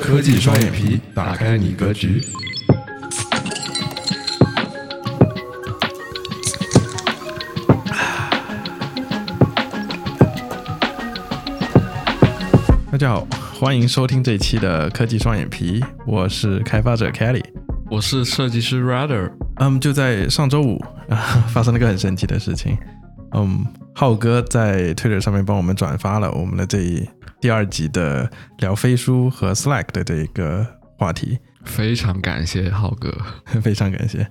科技双眼皮，打开你格局。大家好，欢迎收听这一期的科技双眼皮，我是开发者 Kelly，我是设计师 Rather。嗯，就在上周五啊，发生了个很神奇的事情。嗯，浩哥在 Twitter 上面帮我们转发了我们的这一第二集的聊飞书和 Slack 的这一个话题，非常感谢浩哥，非常感谢。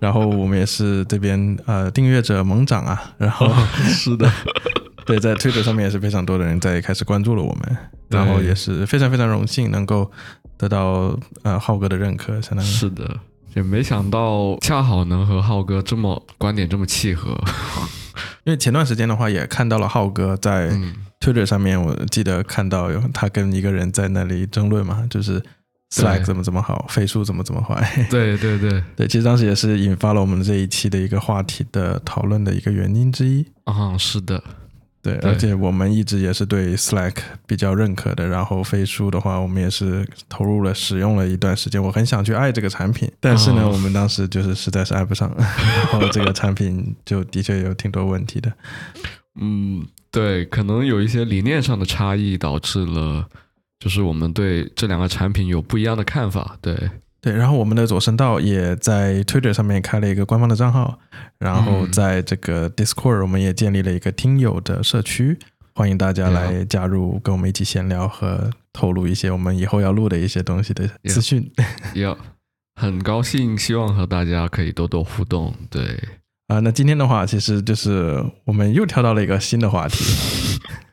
然后我们也是这边呃订阅者猛涨啊，然后是的，对，在 Twitter 上面也是非常多的人在开始关注了我们，然后也是非常非常荣幸能够得到呃浩哥的认可，相当于。是的，也没想到恰好能和浩哥这么观点这么契合。因为前段时间的话，也看到了浩哥在 Twitter 上面，我记得看到有他跟一个人在那里争论嘛，就是 Slack 怎么怎么好，飞书怎么怎么坏。对对对 对，其实当时也是引发了我们这一期的一个话题的讨论的一个原因之一。啊，是的。对，而且我们一直也是对 Slack 比较认可的。然后飞书的话，我们也是投入了使用了一段时间。我很想去爱这个产品，但是呢，我们当时就是实在是爱不上。然后这个产品就的确有挺多问题的。嗯，对，可能有一些理念上的差异导致了，就是我们对这两个产品有不一样的看法。对。对，然后我们的左声道也在 Twitter 上面开了一个官方的账号，然后在这个 Discord 我们也建立了一个听友的社区，欢迎大家来加入，跟我们一起闲聊和透露一些我们以后要录的一些东西的资讯。要很高兴，希望和大家可以多多互动。对啊，那今天的话，其实就是我们又跳到了一个新的话题。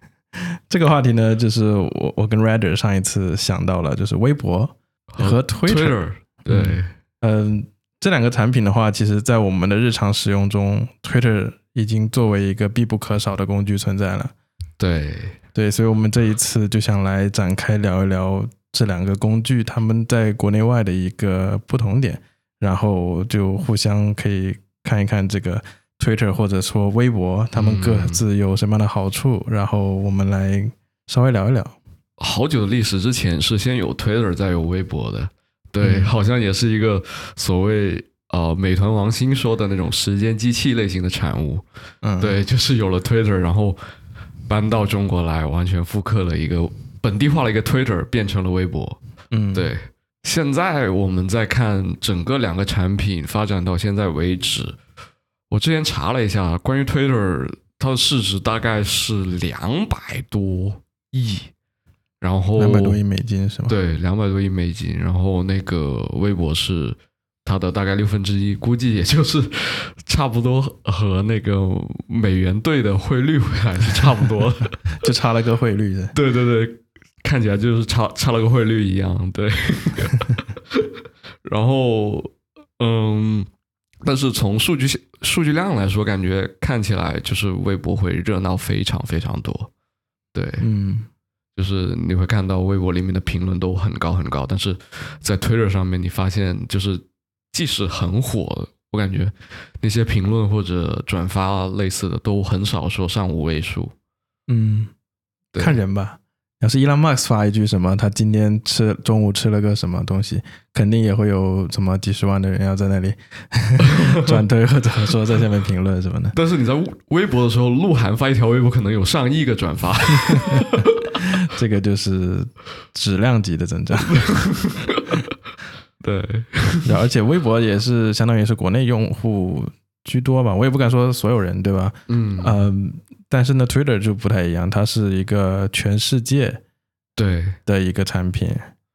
这个话题呢，就是我我跟 Redder 上一次想到了，就是微博。和 Twitter，对，嗯，这两个产品的话，其实在我们的日常使用中，Twitter 已经作为一个必不可少的工具存在了。对，对，所以我们这一次就想来展开聊一聊这两个工具，他们在国内外的一个不同点，然后就互相可以看一看这个 Twitter 或者说微博，他们各自有什么样的好处，然后我们来稍微聊一聊。好久的历史之前是先有 Twitter 再有微博的，对，好像也是一个所谓呃美团王兴说的那种时间机器类型的产物，嗯，对，就是有了 Twitter，然后搬到中国来，完全复刻了一个本地化了一个 Twitter，变成了微博，嗯，对。现在我们在看整个两个产品发展到现在为止，我之前查了一下，关于 Twitter，它的市值大概是两百多亿。然后两百多亿美金是吗？对，两百多亿美金。然后那个微博是它的大概六分之一，估计也就是差不多和那个美元兑的汇率 还是差不多，就差了个汇率的。对对对，看起来就是差差了个汇率一样。对。然后嗯，但是从数据数据量来说，感觉看起来就是微博会热闹非常非常多。对，嗯。就是你会看到微博里面的评论都很高很高，但是在 Twitter 上面，你发现就是即使很火，我感觉那些评论或者转发类似的都很少说上五位数。嗯，看人吧。要是伊朗马斯发一句什么，他今天吃中午吃了个什么东西，肯定也会有什么几十万的人要在那里 转推或者说在下面评论什么的。但是你在微博的时候，鹿晗发一条微博可能有上亿个转发。这个就是质量级的增长，对，而且微博也是相当于是国内用户居多吧，我也不敢说所有人，对吧？嗯嗯，但是呢，Twitter 就不太一样，它是一个全世界对的一个产品，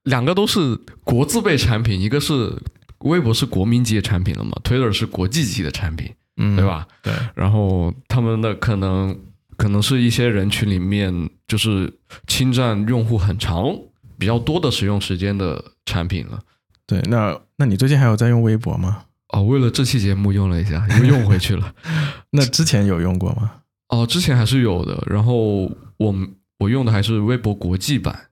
两个都是国字辈产品，一个是微博是国民级的产品了嘛，Twitter 是国际级的产品，嗯，对吧？对，然后他们的可能。可能是一些人群里面，就是侵占用户很长、比较多的使用时间的产品了。对，那那你最近还有在用微博吗？哦，为了这期节目用了一下，又用回去了。那之前有用过吗？哦，之前还是有的。然后我我用的还是微博国际版，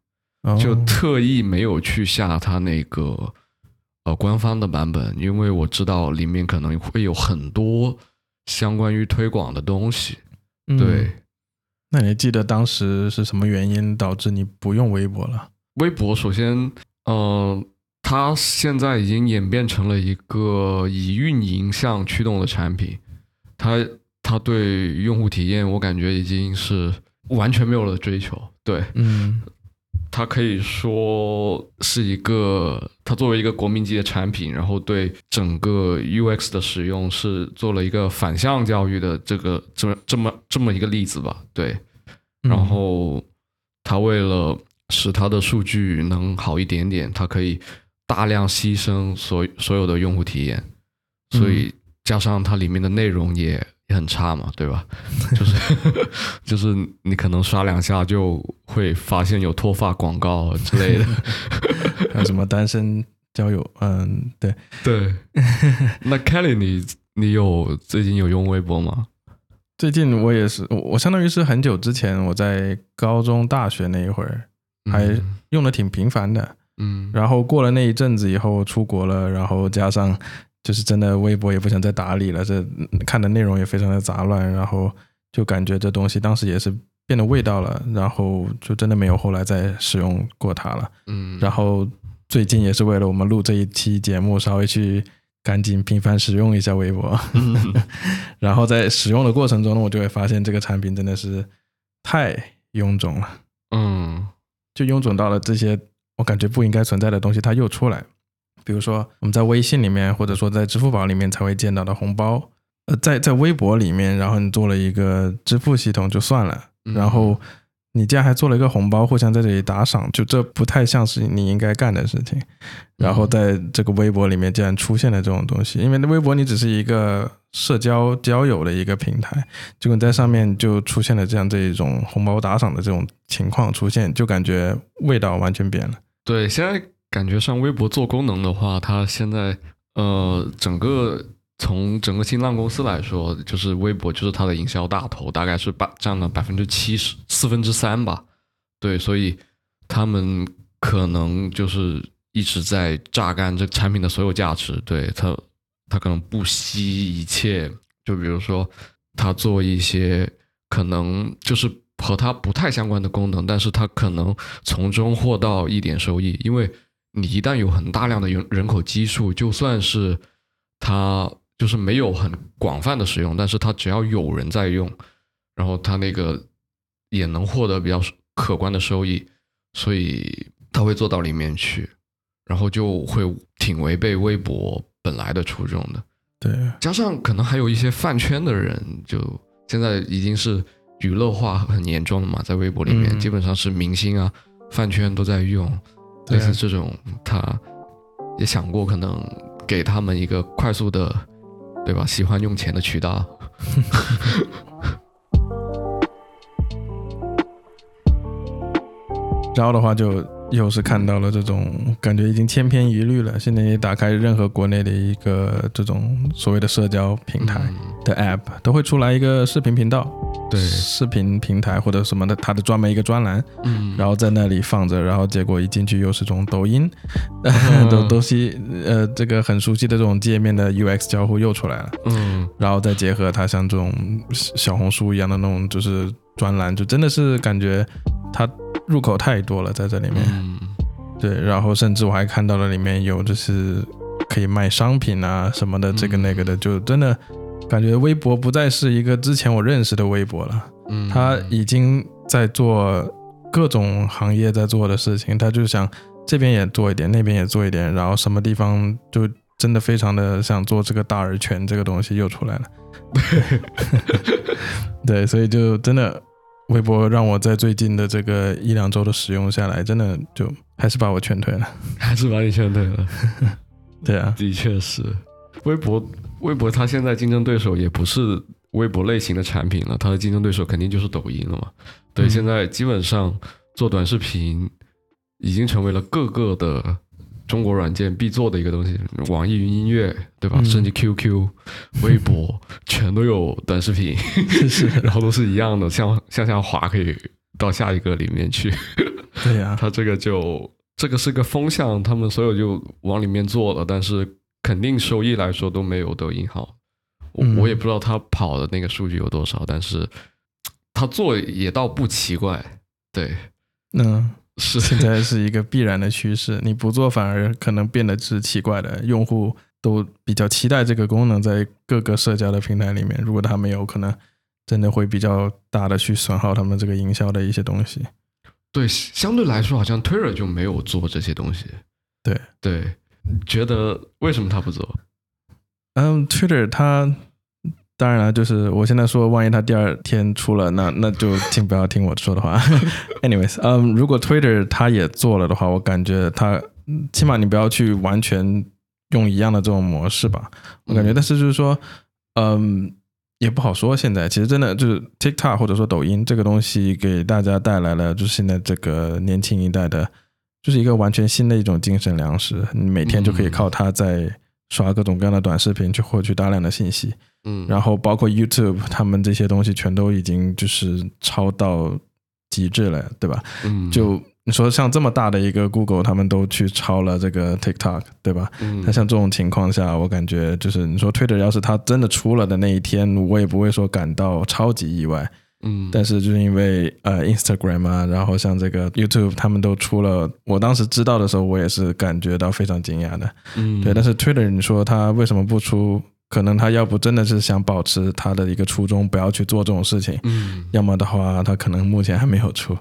就特意没有去下它那个呃官方的版本，因为我知道里面可能会有很多相关于推广的东西。对，那你记得当时是什么原因导致你不用微博了？微博首先，嗯，它现在已经演变成了一个以运营向驱动的产品，它它对用户体验，我感觉已经是完全没有了追求。对，嗯。它可以说是一个，它作为一个国民级的产品，然后对整个 UX 的使用是做了一个反向教育的这个这么这么这么一个例子吧。对，然后它为了使它的数据能好一点点，它可以大量牺牲所所有的用户体验，所以加上它里面的内容也。很差嘛，对吧？就是 就是你可能刷两下就会发现有脱发广告之类的，还有什么单身交友，嗯，对对。那 Kelly，你你有最近有用微博吗？最近我也是，我相当于是很久之前我在高中、大学那一会儿还用的挺频繁的，嗯。然后过了那一阵子以后出国了，然后加上。就是真的，微博也不想再打理了。这看的内容也非常的杂乱，然后就感觉这东西当时也是变了味道了，然后就真的没有后来再使用过它了。嗯，然后最近也是为了我们录这一期节目，稍微去赶紧频繁使用一下微博。然后在使用的过程中呢，我就会发现这个产品真的是太臃肿了。嗯，就臃肿到了这些我感觉不应该存在的东西，它又出来。比如说，我们在微信里面，或者说在支付宝里面才会见到的红包，呃，在在微博里面，然后你做了一个支付系统就算了，然后你竟然还做了一个红包，互相在这里打赏，就这不太像是你应该干的事情。然后在这个微博里面竟然出现了这种东西，因为微博你只是一个社交交友的一个平台，结果在上面就出现了这样这一种红包打赏的这种情况出现，就感觉味道完全变了。对，现在。感觉上微博做功能的话，它现在呃，整个从整个新浪公司来说，就是微博就是它的营销大头，大概是百占了百分之七十四分之三吧。对，所以他们可能就是一直在榨干这产品的所有价值。对他，他可能不惜一切，就比如说他做一些可能就是和他不太相关的功能，但是他可能从中获到一点收益，因为。你一旦有很大量的人人口基数，就算是它就是没有很广泛的使用，但是它只要有人在用，然后它那个也能获得比较可观的收益，所以它会做到里面去，然后就会挺违背微博本来的初衷的。对，加上可能还有一些饭圈的人，就现在已经是娱乐化很严重了嘛，在微博里面基本上是明星啊饭圈都在用。类似这种，他也想过可能给他们一个快速的，对吧？喜欢用钱的渠道。然后的话就。又是看到了这种感觉已经千篇一律了。现在你打开任何国内的一个这种所谓的社交平台的 App，都会出来一个视频频道，对，视频平台或者什么的，它的专门一个专栏，嗯，然后在那里放着，然后结果一进去又是这种抖音，都都是呃这个很熟悉的这种界面的 UX 交互又出来了，嗯，然后再结合它像这种小红书一样的那种就是专栏，就真的是感觉它。入口太多了，在这里面，对，然后甚至我还看到了里面有就是可以卖商品啊什么的，这个那个的，就真的感觉微博不再是一个之前我认识的微博了，嗯，他已经在做各种行业在做的事情，他就想这边也做一点，那边也做一点，然后什么地方就真的非常的想做这个大而全这个东西又出来了，对，所以就真的。微博让我在最近的这个一两周的使用下来，真的就还是把我劝退了，还是把你劝退了。对啊，的确是。微博，微博它现在竞争对手也不是微博类型的产品了，它的竞争对手肯定就是抖音了嘛。对，现在基本上做短视频已经成为了各个的。中国软件必做的一个东西，网易云音乐，对吧？甚至 QQ、微博 全都有短视频，是，然后都是一样的，向向下滑可以到下一个里面去。对呀，它这个就这个是个风向，他们所有就往里面做了，但是肯定收益来说都没有抖音好。我我也不知道他跑的那个数据有多少，但是他做也倒不奇怪。对，嗯。是现在是一个必然的趋势，你不做反而可能变得是奇怪的。用户都比较期待这个功能在各个社交的平台里面，如果它没有，可能真的会比较大的去损耗他们这个营销的一些东西。对，相对来说，好像 Twitter 就没有做这些东西。对对，觉得为什么他不做？嗯，Twitter 它。当然了，就是我现在说，万一他第二天出了，那那就请不要听我说的话。Anyways，嗯，如果 Twitter 他也做了的话，我感觉他起码你不要去完全用一样的这种模式吧。我感觉，但是就是说，嗯，也不好说。现在其实真的就是 TikTok 或者说抖音这个东西给大家带来了，就是现在这个年轻一代的，就是一个完全新的一种精神粮食。你每天就可以靠它在刷各种各样的短视频去获取大量的信息。嗯，然后包括 YouTube，他们这些东西全都已经就是超到极致了，对吧？嗯，就你说像这么大的一个 Google，他们都去超了这个 TikTok，对吧？嗯，那像这种情况下，我感觉就是你说 Twitter 要是它真的出了的那一天，我也不会说感到超级意外。嗯，但是就是因为呃 Instagram 啊，然后像这个 YouTube，他们都出了，我当时知道的时候，我也是感觉到非常惊讶的。嗯，对，但是 Twitter，你说它为什么不出？可能他要不真的是想保持他的一个初衷，不要去做这种事情，嗯，要么的话，他可能目前还没有出，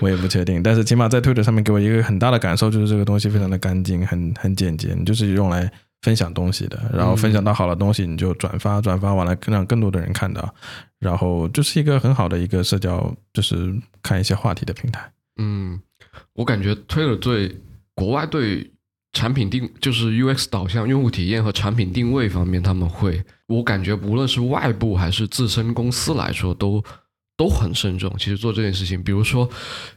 我也不确定。但是起码在推特上面给我一个很大的感受，就是这个东西非常的干净，很很简洁，你就是用来分享东西的。然后分享到好的东西，你就转发，转发完了更让更多的人看到，然后就是一个很好的一个社交，就是看一些话题的平台。嗯，我感觉推特对国外对。产品定就是 UX 导向、用户体验和产品定位方面，他们会，我感觉无论是外部还是自身公司来说，都都很慎重。其实做这件事情，比如说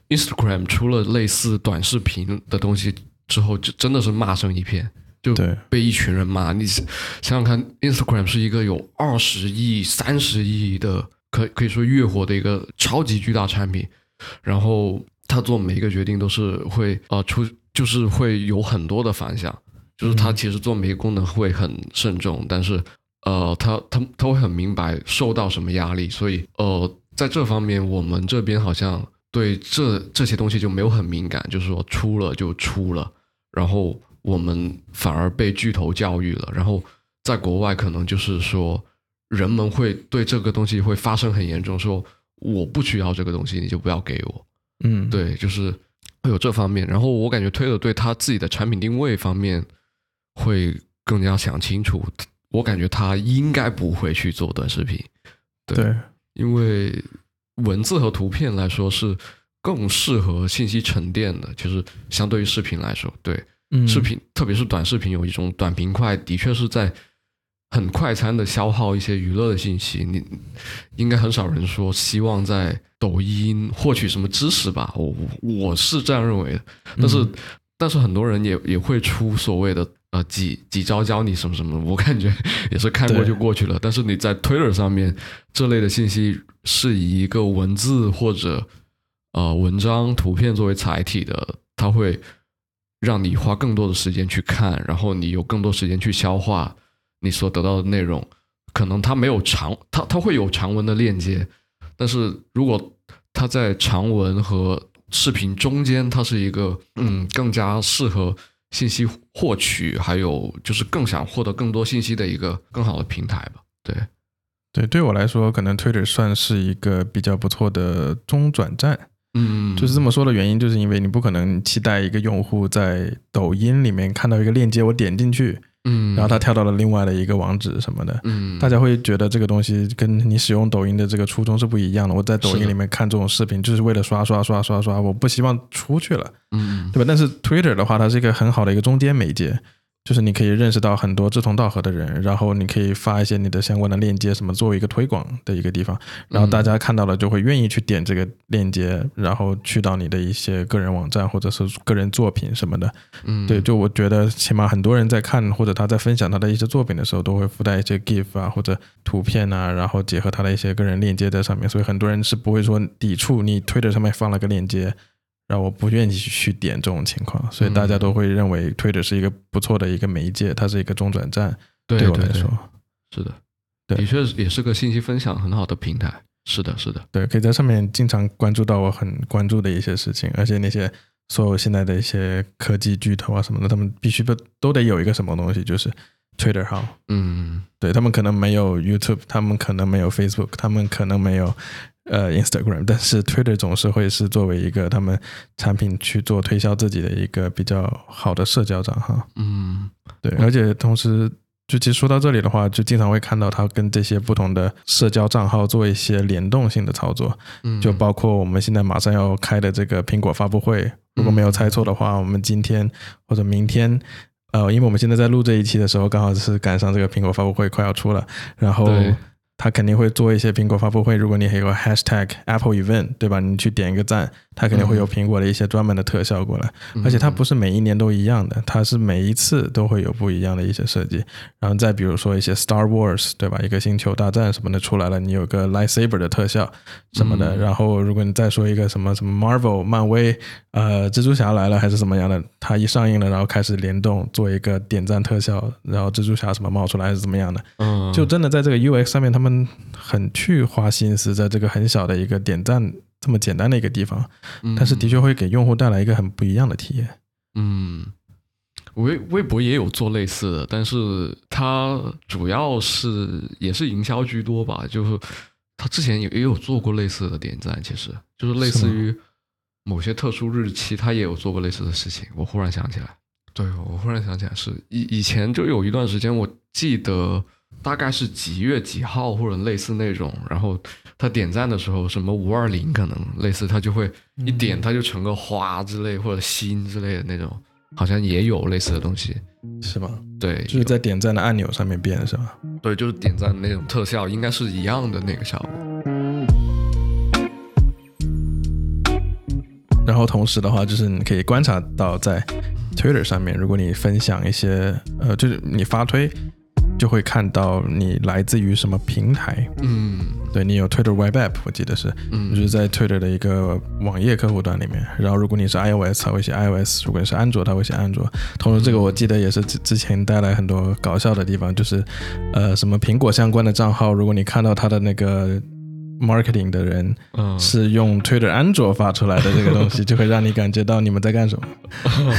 Instagram 出了类似短视频的东西之后，就真的是骂声一片，就被一群人骂。你想想看，Instagram 是一个有二十亿、三十亿的可可以说月活的一个超级巨大产品，然后他做每一个决定都是会呃出。就是会有很多的反响，就是他其实做每个功能会很慎重，但是呃，他他他会很明白受到什么压力，所以呃，在这方面我们这边好像对这这些东西就没有很敏感，就是说出了就出了，然后我们反而被巨头教育了，然后在国外可能就是说人们会对这个东西会发生很严重，说我不需要这个东西，你就不要给我，嗯，对，就是。会有这方面，然后我感觉推的对他自己的产品定位方面会更加想清楚。我感觉他应该不会去做短视频，对，因为文字和图片来说是更适合信息沉淀的，就是相对于视频来说，对，视频特别是短视频有一种短平快，的确是在。很快餐的消耗一些娱乐的信息，你应该很少人说希望在抖音获取什么知识吧？我我是这样认为的。但是但是很多人也也会出所谓的呃几几招教你什么什么，我感觉也是看过就过去了。但是你在 Twitter 上面这类的信息是以一个文字或者呃文章、图片作为载体的，它会让你花更多的时间去看，然后你有更多时间去消化。你所得到的内容，可能它没有长，它它会有长文的链接，但是如果它在长文和视频中间，它是一个嗯更加适合信息获取，还有就是更想获得更多信息的一个更好的平台吧。对，对，对我来说，可能 Twitter 算是一个比较不错的中转站。嗯，就是这么说的原因，就是因为你不可能期待一个用户在抖音里面看到一个链接，我点进去。嗯，然后他跳到了另外的一个网址什么的，嗯，大家会觉得这个东西跟你使用抖音的这个初衷是不一样的。我在抖音里面看这种视频，就是为了刷刷刷刷刷，我不希望出去了，嗯，对吧？但是 Twitter 的话，它是一个很好的一个中间媒介。就是你可以认识到很多志同道合的人，然后你可以发一些你的相关的链接，什么作为一个推广的一个地方，然后大家看到了就会愿意去点这个链接，然后去到你的一些个人网站或者是个人作品什么的。嗯，对，就我觉得起码很多人在看或者他在分享他的一些作品的时候，都会附带一些 GIF 啊或者图片啊，然后结合他的一些个人链接在上面，所以很多人是不会说抵触你推特上面放了个链接。让我不愿意去点这种情况，所以大家都会认为 Twitter 是一个不错的一个媒介，它是一个中转站。对我来说，是的，的确也是个信息分享很好的平台。是的，是的，对，可以在上面经常关注到我很关注的一些事情，而且那些所有现在的一些科技巨头啊什么的，他们必须都都得有一个什么东西，就是 Twitter 号。嗯，对他们可能没有 YouTube，他们可能没有 Facebook，他们可能没有呃 Instagram，但是 Twitter 总是会是作为一个他们产品去做推销自己的一个比较好的社交账号。嗯，对，而且同时。就其实说到这里的话，就经常会看到它跟这些不同的社交账号做一些联动性的操作，嗯就包括我们现在马上要开的这个苹果发布会，如果没有猜错的话，我们今天或者明天，呃，因为我们现在在录这一期的时候，刚好是赶上这个苹果发布会快要出了，然后。他肯定会做一些苹果发布会。如果你还有个 hashtag Apple Event，对吧？你去点一个赞，它肯定会有苹果的一些专门的特效过来。而且它不是每一年都一样的，它是每一次都会有不一样的一些设计。然后再比如说一些 Star Wars，对吧？一个星球大战什么的出来了，你有个 lightsaber 的特效什么的。然后如果你再说一个什么什么 Marvel 漫威，呃，蜘蛛侠来了还是怎么样的，它一上映了，然后开始联动做一个点赞特效，然后蜘蛛侠什么冒出来还是怎么样的？嗯，就真的在这个 UX 上面他们。很去花心思在这个很小的一个点赞这么简单的一个地方，但是的确会给用户带来一个很不一样的体验。嗯，微微博也有做类似的，但是它主要是也是营销居多吧。就是他之前也也有做过类似的点赞，其实就是类似于某些特殊日期，他也有做过类似的事情。我忽然想起来，对我忽然想起来是以以前就有一段时间，我记得。大概是几月几号或者类似那种，然后他点赞的时候，什么五二零可能类似，他就会一点他就成个花之类或者心之类的那种，好像也有类似的东西，是吗？对，就是在点赞的按钮上面变是吧？对，就是点赞的那种特效，应该是一样的那个效果。然后同时的话，就是你可以观察到在 Twitter 上面，如果你分享一些，呃，就是你发推。就会看到你来自于什么平台，嗯，对你有 Twitter Web App，我记得是，嗯，就是在 Twitter 的一个网页客户端里面。然后如果你是 iOS，它会写 iOS；如果你是安卓，它会写安卓。同时，这个我记得也是之之前带来很多搞笑的地方，就是呃，什么苹果相关的账号，如果你看到它的那个。Marketing 的人嗯是用 Twitter 安卓发出来的这个东西，就会让你感觉到你们在干什么，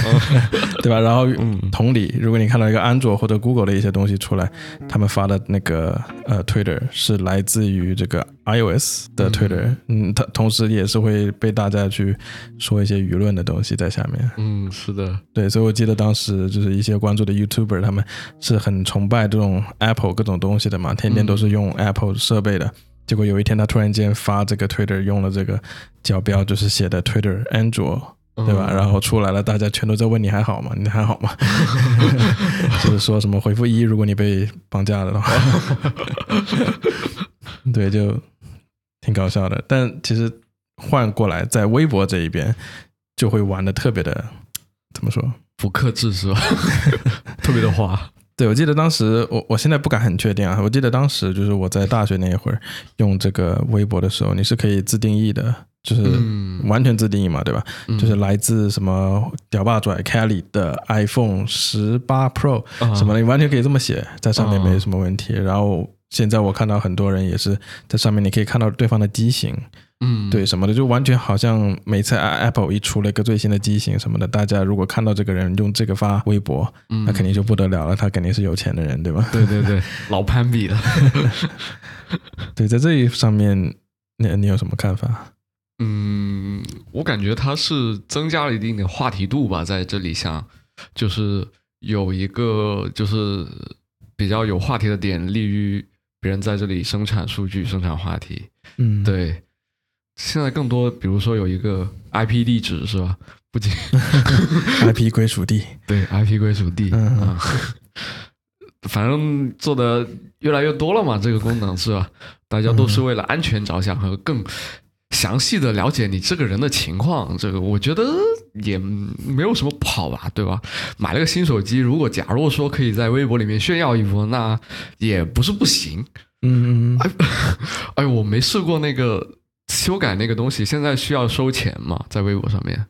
对吧？然后同理，如果你看到一个安卓或者 Google 的一些东西出来，他们发的那个呃 Twitter 是来自于这个 iOS 的 Twitter，嗯，它同时也是会被大家去说一些舆论的东西在下面。嗯，是的，对，所以我记得当时就是一些关注的 YouTuber，他们是很崇拜这种 Apple 各种东西的嘛，天天都是用 Apple 设备的。结果有一天，他突然间发这个 Twitter 用了这个角标，就是写的 Twitter 安卓，对吧？然后出来了，大家全都在问你还好吗？你还好吗？就是说什么回复一，如果你被绑架了的话，对，就挺搞笑的。但其实换过来，在微博这一边，就会玩的特别的，怎么说？不克制是吧？特别的花。对，我记得当时我我现在不敢很确定啊。我记得当时就是我在大学那一会儿用这个微博的时候，你是可以自定义的，就是完全自定义嘛，对吧？就是来自什么屌霸拽 Kelly 的 iPhone 十八 Pro 什么的，你完全可以这么写在上面，没什么问题。然后现在我看到很多人也是在上面，你可以看到对方的机型。嗯，对，什么的，就完全好像每次 Apple 一出了一个最新的机型什么的，大家如果看到这个人用这个发微博，嗯那肯定就不得了了，他肯定是有钱的人，对吧？对对对，老攀比了。对，在这一上面，你你有什么看法？嗯，我感觉它是增加了一定的话题度吧，在这里像就是有一个就是比较有话题的点，利于别人在这里生产数据、生产话题。嗯，对。现在更多，比如说有一个 IP 地址是吧？不仅 IP 归属地，对 IP 归属地嗯，反正做的越来越多了嘛，这个功能是吧？大家都是为了安全着想和更详细的了解你这个人的情况，这个我觉得也没有什么不好吧，对吧？买了个新手机，如果假如说可以在微博里面炫耀一波，那也不是不行。嗯，哎，哎，我没试过那个。修改那个东西现在需要收钱吗？在微博上面，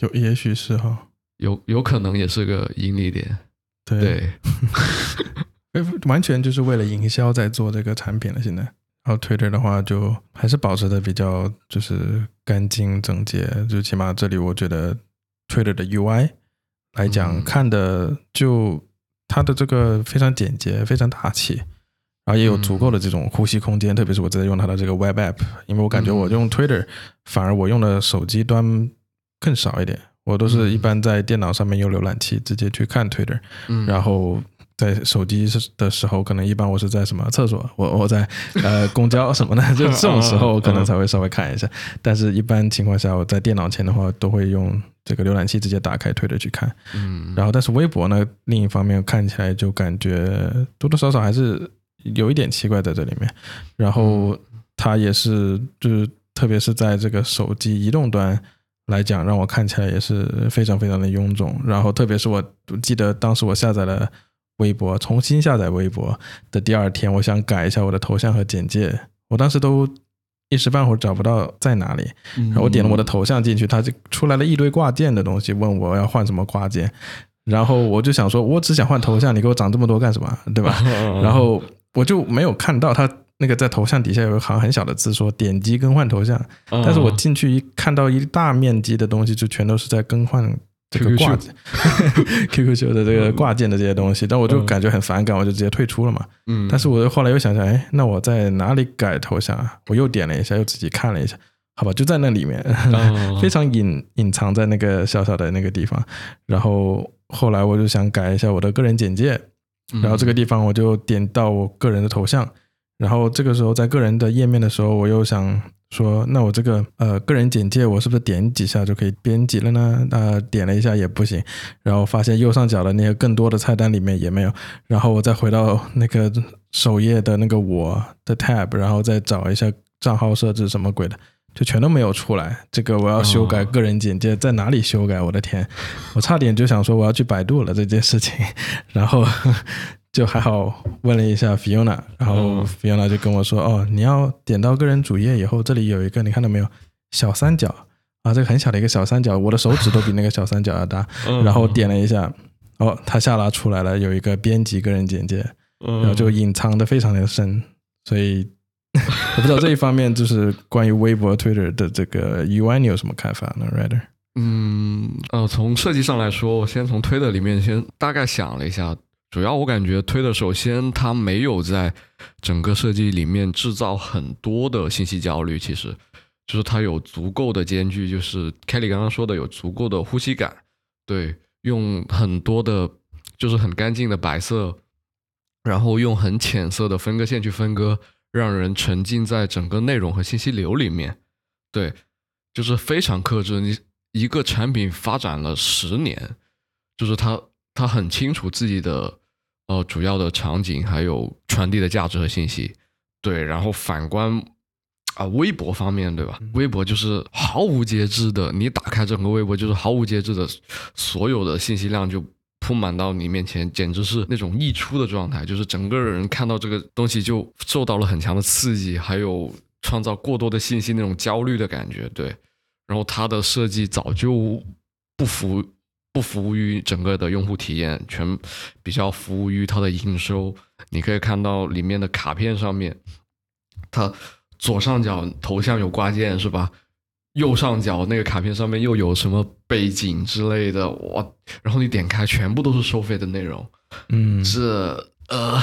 有也许是哈，有有可能也是个盈利点。对，完全就是为了营销在做这个产品了。现在，然后 Twitter 的话就还是保持的比较就是干净整洁，就起码这里我觉得 Twitter 的 UI 来讲，看的就它的这个非常简洁，非常大气，然后也有足够的这种呼吸空间。特别是我在用它的这个 Web App，因为我感觉我用 Twitter，反而我用的手机端更少一点。我都是一般在电脑上面用浏览器直接去看 Twitter，然后在手机的时候，可能一般我是在什么厕所，我我在呃公交什么的，就这种时候可能才会稍微看一下。但是一般情况下，我在电脑前的话，都会用这个浏览器直接打开 Twitter 去看。嗯，然后但是微博呢，另一方面看起来就感觉多多少少还是有一点奇怪在这里面。然后它也是就是特别是在这个手机移动端。来讲，让我看起来也是非常非常的臃肿。然后，特别是我记得当时我下载了微博，重新下载微博的第二天，我想改一下我的头像和简介，我当时都一时半会儿找不到在哪里。然后我点了我的头像进去，它就出来了一堆挂件的东西，问我要换什么挂件。然后我就想说，我只想换头像，你给我长这么多干什么？对吧？然后我就没有看到它。那个在头像底下有一行很小的字，说点击更换头像，但是我进去一看到一大面积的东西，就全都是在更换这个挂 QQ 秀的这个挂件的这些东西，但我就感觉很反感，我就直接退出了嘛。嗯，但是我后来又想想，哎，那我在哪里改头像啊？我又点了一下，又自己看了一下，好吧，就在那里面，非常隐隐藏在那个小小的那个地方。然后后来我就想改一下我的个人简介，然后这个地方我就点到我个人的头像。然后这个时候在个人的页面的时候，我又想说，那我这个呃个人简介，我是不是点几下就可以编辑了呢？呃，点了一下也不行。然后发现右上角的那个更多的菜单里面也没有。然后我再回到那个首页的那个我的 tab，然后再找一下账号设置什么鬼的，就全都没有出来。这个我要修改个人简介，在哪里修改？我的天，我差点就想说我要去百度了这件事情。然后。就还好，问了一下 Fiona，然后 Fiona 就跟我说：“哦，你要点到个人主页以后，这里有一个，你看到没有？小三角啊，这个很小的一个小三角，我的手指都比那个小三角要大。然后点了一下，哦，它下拉出来了，有一个编辑个人简介，然后就隐藏的非常的深。所以 我不知道这一方面就是关于微博、Twitter 的这个 UI，你有什么看法呢？Rider？嗯，呃，从设计上来说，我先从 Twitter 里面先大概想了一下。主要我感觉推的，首先它没有在整个设计里面制造很多的信息焦虑，其实就是它有足够的间距，就是 Kelly 刚刚说的有足够的呼吸感，对，用很多的，就是很干净的白色，然后用很浅色的分割线去分割，让人沉浸在整个内容和信息流里面，对，就是非常克制。你一个产品发展了十年，就是他。他很清楚自己的呃主要的场景，还有传递的价值和信息，对。然后反观啊微博方面，对吧？微博就是毫无节制的，你打开整个微博就是毫无节制的，所有的信息量就铺满到你面前，简直是那种溢出的状态，就是整个人看到这个东西就受到了很强的刺激，还有创造过多的信息那种焦虑的感觉，对。然后它的设计早就不服。不服务于整个的用户体验，全比较服务于它的营收。你可以看到里面的卡片上面，它左上角头像有挂件是吧？右上角那个卡片上面又有什么背景之类的，哇！然后你点开，全部都是收费的内容。嗯，是呃，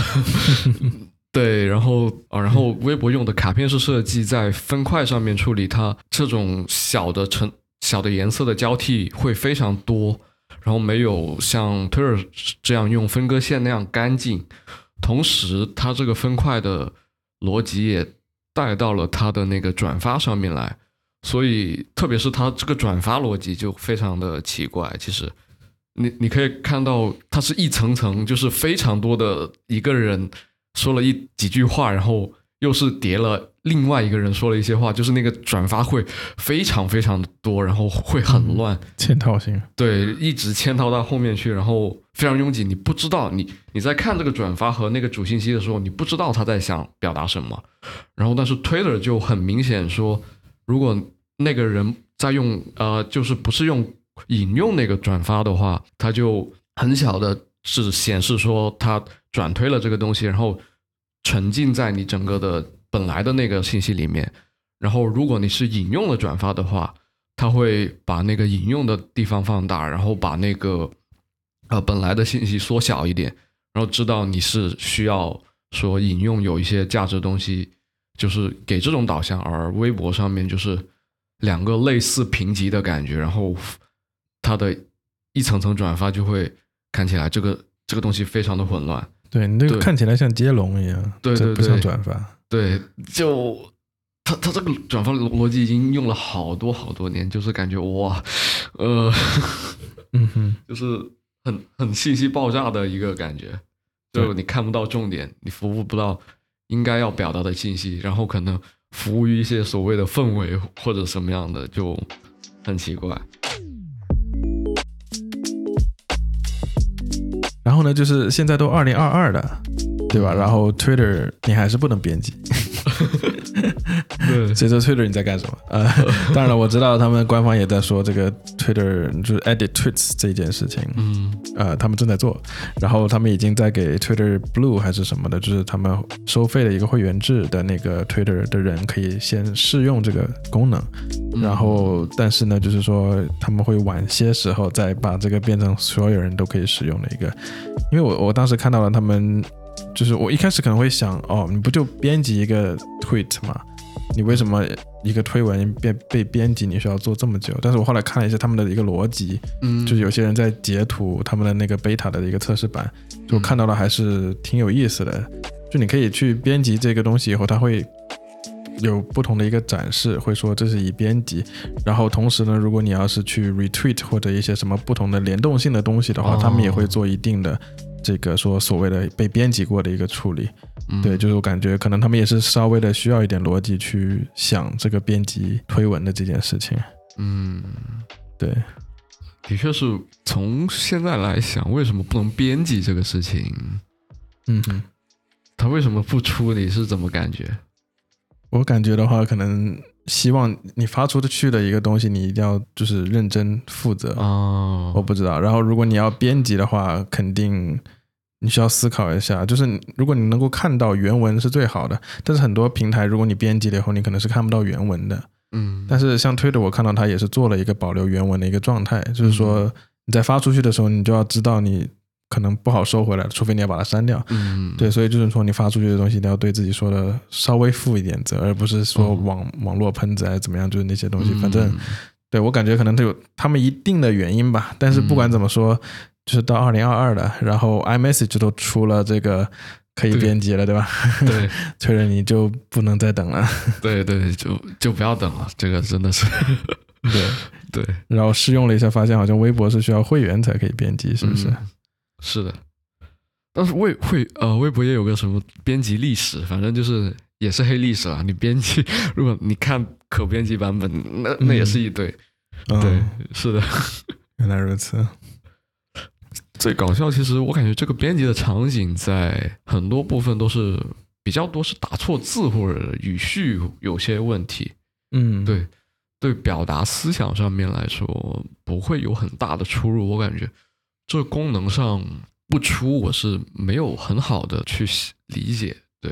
对，然后啊，然后微博用的卡片式设计，在分块上面处理它这种小的成小的颜色的交替会非常多。然后没有像 Twitter 这样用分割线那样干净，同时它这个分块的逻辑也带到了它的那个转发上面来，所以特别是它这个转发逻辑就非常的奇怪。其实，你你可以看到它是一层层，就是非常多的一个人说了一几句话，然后。又是叠了另外一个人说了一些话，就是那个转发会非常非常的多，然后会很乱，嵌套性。对，一直嵌套到后面去，然后非常拥挤，你不知道你你在看这个转发和那个主信息的时候，你不知道他在想表达什么。然后，但是 Twitter 就很明显说，如果那个人在用呃，就是不是用引用那个转发的话，他就很小的是显示说他转推了这个东西，然后。沉浸在你整个的本来的那个信息里面，然后如果你是引用了转发的话，它会把那个引用的地方放大，然后把那个呃本来的信息缩小一点，然后知道你是需要说引用有一些价值东西，就是给这种导向。而微博上面就是两个类似评级的感觉，然后它的一层层转发就会看起来这个这个东西非常的混乱。对你那个看起来像接龙一样，对对对，不像转发。对，就他他这个转发逻辑已经用了好多好多年，就是感觉哇，呃，嗯哼，就是很很信息爆炸的一个感觉，就你看不到重点，你服务不到应该要表达的信息，然后可能服务于一些所谓的氛围或者什么样的，就很奇怪。然后呢，就是现在都二零二二了，对吧？然后 Twitter 你还是不能编辑。对，所以说 Twitter 你在干什么？呃，当然了，我知道他们官方也在说这个 Twitter 就是 edit tweets 这件事情，嗯，呃，他们正在做，然后他们已经在给 Twitter Blue 还是什么的，就是他们收费的一个会员制的那个 Twitter 的人可以先试用这个功能，然后但是呢，就是说他们会晚些时候再把这个变成所有人都可以使用的一个，因为我我当时看到了他们。就是我一开始可能会想，哦，你不就编辑一个 tweet 吗？你为什么一个推文被被编辑，你需要做这么久？但是我后来看了一下他们的一个逻辑，嗯，就是有些人在截图他们的那个 beta 的一个测试版，就看到了还是挺有意思的。就你可以去编辑这个东西以后，它会有不同的一个展示，会说这是已编辑。然后同时呢，如果你要是去 retweet 或者一些什么不同的联动性的东西的话，他们也会做一定的。这个说所谓的被编辑过的一个处理，对，就是我感觉可能他们也是稍微的需要一点逻辑去想这个编辑推文的这件事情。嗯，对，的确是从现在来想，为什么不能编辑这个事情？嗯哼，他为什么不出？你是怎么感觉？我感觉的话，可能。希望你发出的去的一个东西，你一定要就是认真负责啊！我不知道。然后，如果你要编辑的话，肯定你需要思考一下。就是如果你能够看到原文是最好的，但是很多平台，如果你编辑了以后，你可能是看不到原文的。嗯。但是像推的，我看到它也是做了一个保留原文的一个状态，就是说你在发出去的时候，你就要知道你。可能不好收回来除非你要把它删掉。嗯，对，所以就是说，你发出去的东西，你要对自己说的稍微负一点责，而不是说网网络喷子还是怎么样，就是那些东西。反正，对我感觉可能都有他们一定的原因吧。但是不管怎么说，就是到二零二二了，然后 iMessage 都出了这个可以编辑了，对吧？对，确认你就不能再等了。对对，就就不要等了，这个真的是。对 对。然后试用了一下，发现好像微博是需要会员才可以编辑，是不是？是的，但是微会呃，微博也有个什么编辑历史，反正就是也是黑历史啊。你编辑，如果你看可编辑版本，那那也是一堆。对，是的，原来如此。最搞笑，其实我感觉这个编辑的场景在很多部分都是比较多是打错字或者语序有些问题。嗯，对，对，表达思想上面来说不会有很大的出入，我感觉。这功能上不出，我是没有很好的去理解。对，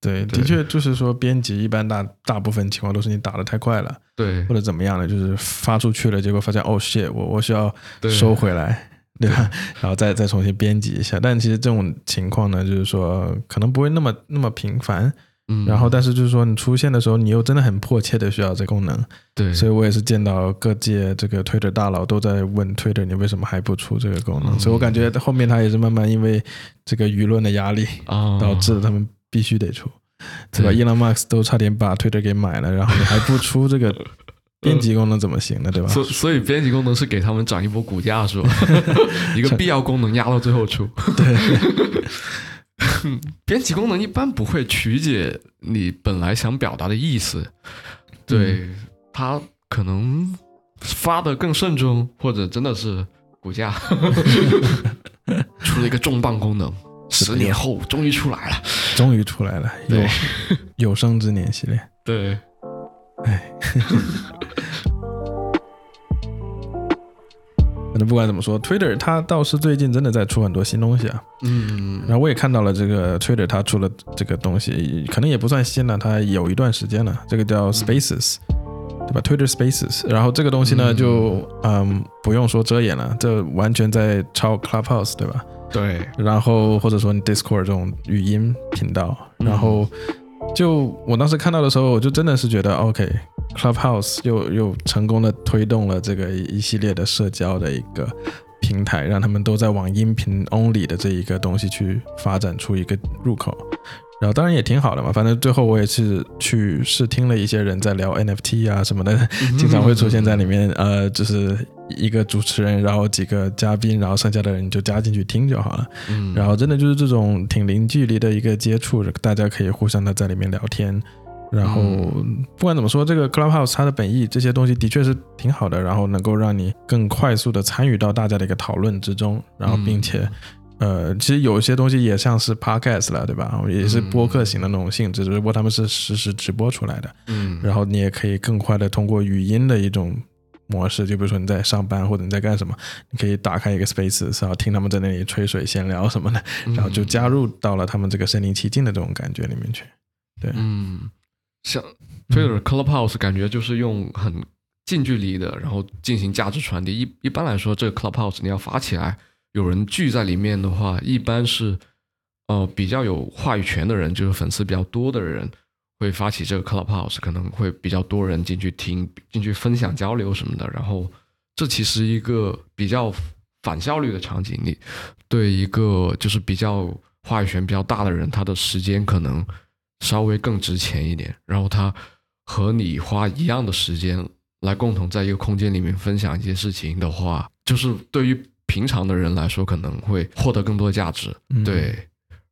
对，的确就是说，编辑一般大大部分情况都是你打的太快了，对，或者怎么样的，就是发出去了，结果发现哦，shit，我我需要收回来，对吧？然后再再重新编辑一下。但其实这种情况呢，就是说可能不会那么那么频繁。嗯，然后，但是就是说，你出现的时候，你又真的很迫切的需要这功能，对，所以我也是见到各界这个 Twitter 大佬都在问 Twitter，你为什么还不出这个功能？所以我感觉后面他也是慢慢因为这个舆论的压力啊，导致他们必须得出，对吧？Elon Musk 都差点把 Twitter 给买了，然后你还不出这个编辑功能怎么行呢？对吧？所所以编辑功能是给他们涨一波股价是吧？一个必要功能压到最后出，对。编辑功能一般不会曲解你本来想表达的意思，对它可能发的更慎重，或者真的是股价 出了一个重磅功能，十年后终于出来了，终于出来了，有有生之年系列，对，哎。反正不管怎么说，Twitter 它倒是最近真的在出很多新东西啊。嗯，然后我也看到了这个 Twitter 它出了这个东西，可能也不算新了，它有一段时间了。这个叫 Spaces，对吧？Twitter Spaces，然后这个东西呢，就嗯不用说遮掩了，这完全在抄 Clubhouse，对吧？对。然后或者说你 Discord 这种语音频道，然后就我当时看到的时候，我就真的是觉得 OK，Clubhouse 又又成功的推动了这个一系列的社交的一个。平台让他们都在往音频 only 的这一个东西去发展出一个入口，然后当然也挺好的嘛。反正最后我也是去试听了一些人在聊 NFT 啊什么的，经常会出现在里面。呃，就是一个主持人，然后几个嘉宾，然后剩下的人就加进去听就好了。然后真的就是这种挺零距离的一个接触，大家可以互相的在里面聊天。然后不管怎么说，这个 Clubhouse 它的本意这些东西的确是挺好的，然后能够让你更快速的参与到大家的一个讨论之中，然后并且，呃，其实有一些东西也像是 Podcast 了，对吧？也是播客型的那种性质，只不过他们是实时直播出来的。嗯。然后你也可以更快的通过语音的一种模式，就比如说你在上班或者你在干什么，你可以打开一个 Spaces，然后听他们在那里吹水闲聊什么的，然后就加入到了他们这个身临其境的这种感觉里面去。对，嗯。像 Twitter Clubhouse 感觉就是用很近距离的，然后进行价值传递。一一般来说，这个 Clubhouse 你要发起来，有人聚在里面的话，一般是呃比较有话语权的人，就是粉丝比较多的人会发起这个 Clubhouse，可能会比较多人进去听、进去分享、交流什么的。然后这其实一个比较反效率的场景，你对一个就是比较话语权比较大的人，他的时间可能。稍微更值钱一点，然后他和你花一样的时间来共同在一个空间里面分享一些事情的话，就是对于平常的人来说可能会获得更多的价值。对，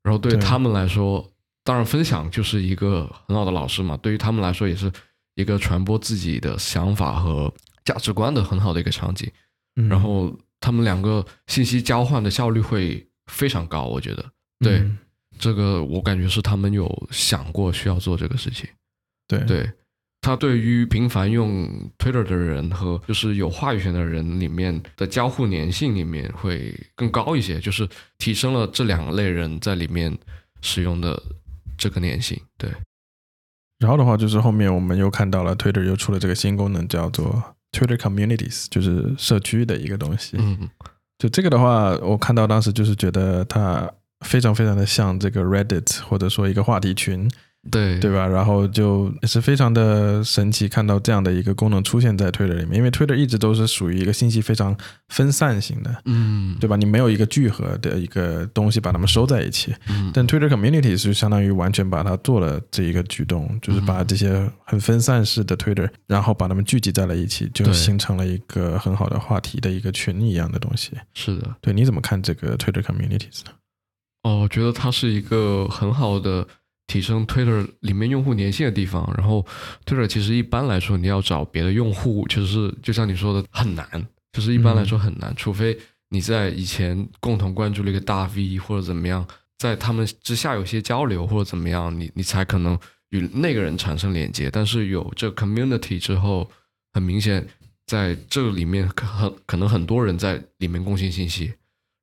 然后对他们来说，当然分享就是一个很好的老师嘛。对于他们来说，也是一个传播自己的想法和价值观的很好的一个场景。然后他们两个信息交换的效率会非常高，我觉得对。这个我感觉是他们有想过需要做这个事情，对对，他对于频繁用 Twitter 的人和就是有话语权的人里面的交互粘性里面会更高一些，就是提升了这两类人在里面使用的这个粘性。对，然后的话就是后面我们又看到了 Twitter 又出了这个新功能，叫做 Twitter Communities，就是社区的一个东西。嗯，就这个的话，我看到当时就是觉得它。非常非常的像这个 Reddit，或者说一个话题群，对对吧？然后就也是非常的神奇，看到这样的一个功能出现在 Twitter 里面，因为 Twitter 一直都是属于一个信息非常分散型的，嗯，对吧？你没有一个聚合的一个东西把它们收在一起，嗯，但 Twitter Community 是相当于完全把它做了这一个举动，就是把这些很分散式的 Twitter，然后把它们聚集在了一起，就形成了一个很好的话题的一个群一样的东西。是的，对，你怎么看这个 Twitter Communities 呢？哦，我觉得它是一个很好的提升 Twitter 里面用户粘性的地方。然后 Twitter 其实一般来说，你要找别的用户，其实是就像你说的很难，就是一般来说很难，除非你在以前共同关注了一个大 V 或者怎么样，在他们之下有些交流或者怎么样，你你才可能与那个人产生连接。但是有这 community 之后，很明显在这里面很可能很多人在里面共享信息，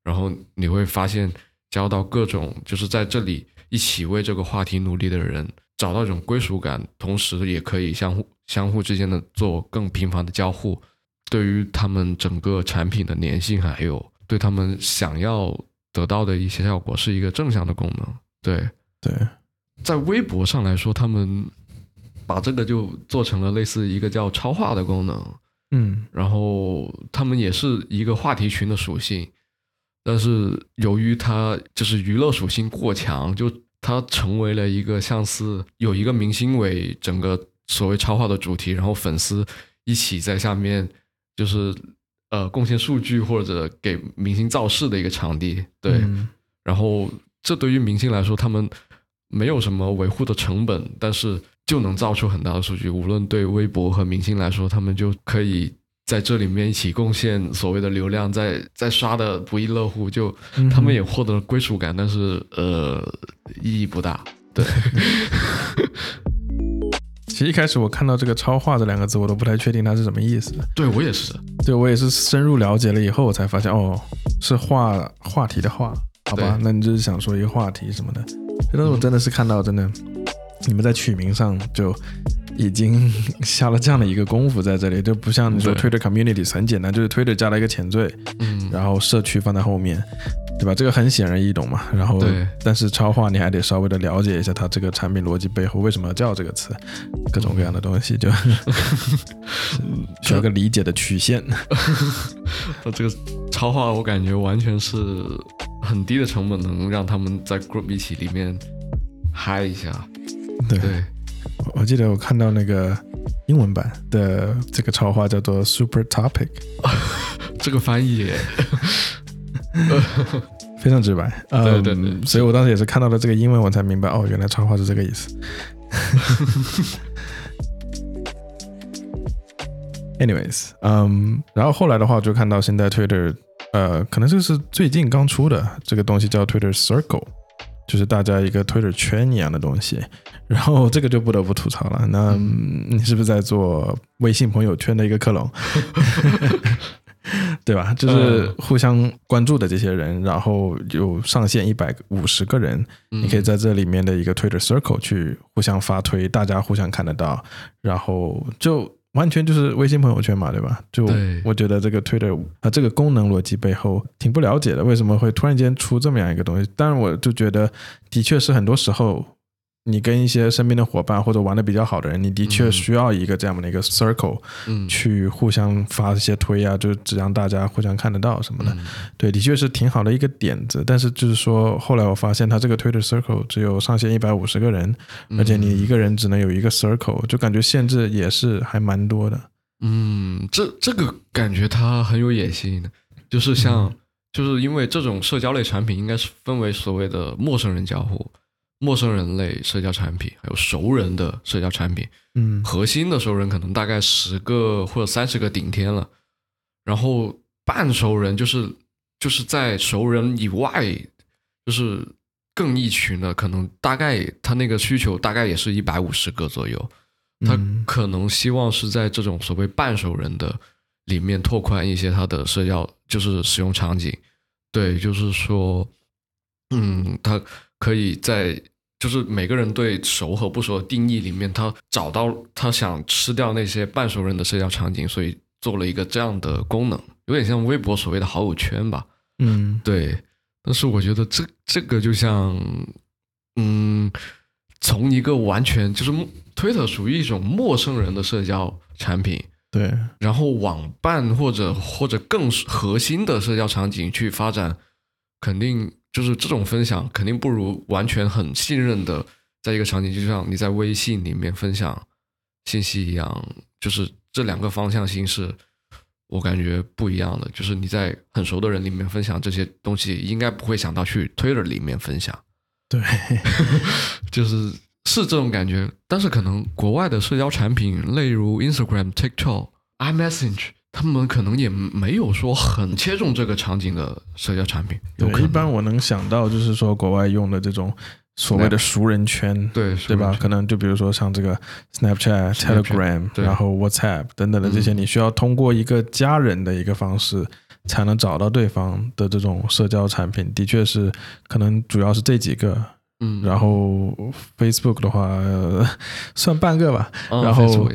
然后你会发现。交到各种就是在这里一起为这个话题努力的人，找到一种归属感，同时也可以相互相互之间的做更频繁的交互，对于他们整个产品的粘性，还有对他们想要得到的一些效果，是一个正向的功能。对对，在微博上来说，他们把这个就做成了类似一个叫超话的功能，嗯，然后他们也是一个话题群的属性。但是由于它就是娱乐属性过强，就它成为了一个像是有一个明星为整个所谓超话的主题，然后粉丝一起在下面就是呃贡献数据或者给明星造势的一个场地。对，然后这对于明星来说，他们没有什么维护的成本，但是就能造出很大的数据。无论对微博和明星来说，他们就可以。在这里面一起贡献所谓的流量，在在刷的不亦乐乎，就他们也获得了归属感，但是呃意义不大。对，其实一开始我看到这个“超话”这两个字，我都不太确定它是什么意思。对我也是，对我也是深入了解了以后，我才发现哦，是话话题的话，好吧，那你就是想说一个话题什么的。但是我真的是看到真的你们在取名上就已经 下了这样的一个功夫在这里，就不像你说 Twitter Community 很简单，就是 Twitter 加了一个前缀，嗯，然后社区放在后面，对吧？这个很显而易懂嘛。然后，但是超话你还得稍微的了解一下它这个产品逻辑背后为什么要叫这个词，各种各样的东西就 需要个理解的曲线。那这个超话我感觉完全是很低的成本能让他们在 group 一起里面嗨一下。对，我记得我看到那个英文版的这个超话叫做 Super Topic，这个翻译 非常直白。对对对，所以我当时也是看到了这个英文，我才明白哦，原来超话是这个意思。Anyways，嗯，然后后来的话就看到现在 Twitter，呃，可能这是最近刚出的这个东西叫 Twitter Circle。就是大家一个 Twitter 圈一样的东西，然后这个就不得不吐槽了。那你是不是在做微信朋友圈的一个克隆？对吧？就是互相关注的这些人，然后有上限一百五十个人，你可以在这里面的一个 Twitter Circle 去互相发推，大家互相看得到，然后就。完全就是微信朋友圈嘛，对吧？就我觉得这个 Twitter 啊这个功能逻辑背后挺不了解的，为什么会突然间出这么样一个东西？但是，我就觉得的确是很多时候。你跟一些身边的伙伴或者玩的比较好的人，你的确需要一个这样的一个 circle，嗯，去互相发一些推啊，就只让大家互相看得到什么的。对，的确是挺好的一个点子。但是就是说，后来我发现他这个 Twitter circle 只有上限一百五十个人，而且你一个人只能有一个 circle，就感觉限制也是还蛮多的。嗯，这这个感觉他很有野心的，就是像就是因为这种社交类产品应该是分为所谓的陌生人交互。陌生人类社交产品，还有熟人的社交产品，嗯，核心的熟人可能大概十个或者三十个顶天了，然后半熟人就是就是在熟人以外，就是更一群的，可能大概他那个需求大概也是一百五十个左右，他可能希望是在这种所谓半熟人的里面拓宽一些他的社交，就是使用场景，对，就是说，嗯，他。可以在就是每个人对熟和不熟的定义里面，他找到他想吃掉那些半熟人的社交场景，所以做了一个这样的功能，有点像微博所谓的好友圈吧。嗯，对。但是我觉得这这个就像，嗯，从一个完全就是推特属于一种陌生人的社交产品，对，然后网办或者或者更核心的社交场景去发展，肯定。就是这种分享肯定不如完全很信任的，在一个场景，就像你在微信里面分享信息一样，就是这两个方向性是我感觉不一样的。就是你在很熟的人里面分享这些东西，应该不会想到去 Twitter 里面分享。对，就是是这种感觉。但是可能国外的社交产品，例如 Instagram、TikTok、iMessage。他们可能也没有说很切中这个场景的社交产品。对，一般我能想到就是说国外用的这种所谓的熟人圈，对对吧？可能就比如说像这个 Snapchat、Telegram，然后 WhatsApp 等等的这些，你需要通过一个家人的一个方式才能找到对方的这种社交产品，的确是可能主要是这几个。嗯，然后 Facebook 的话算半个吧，然后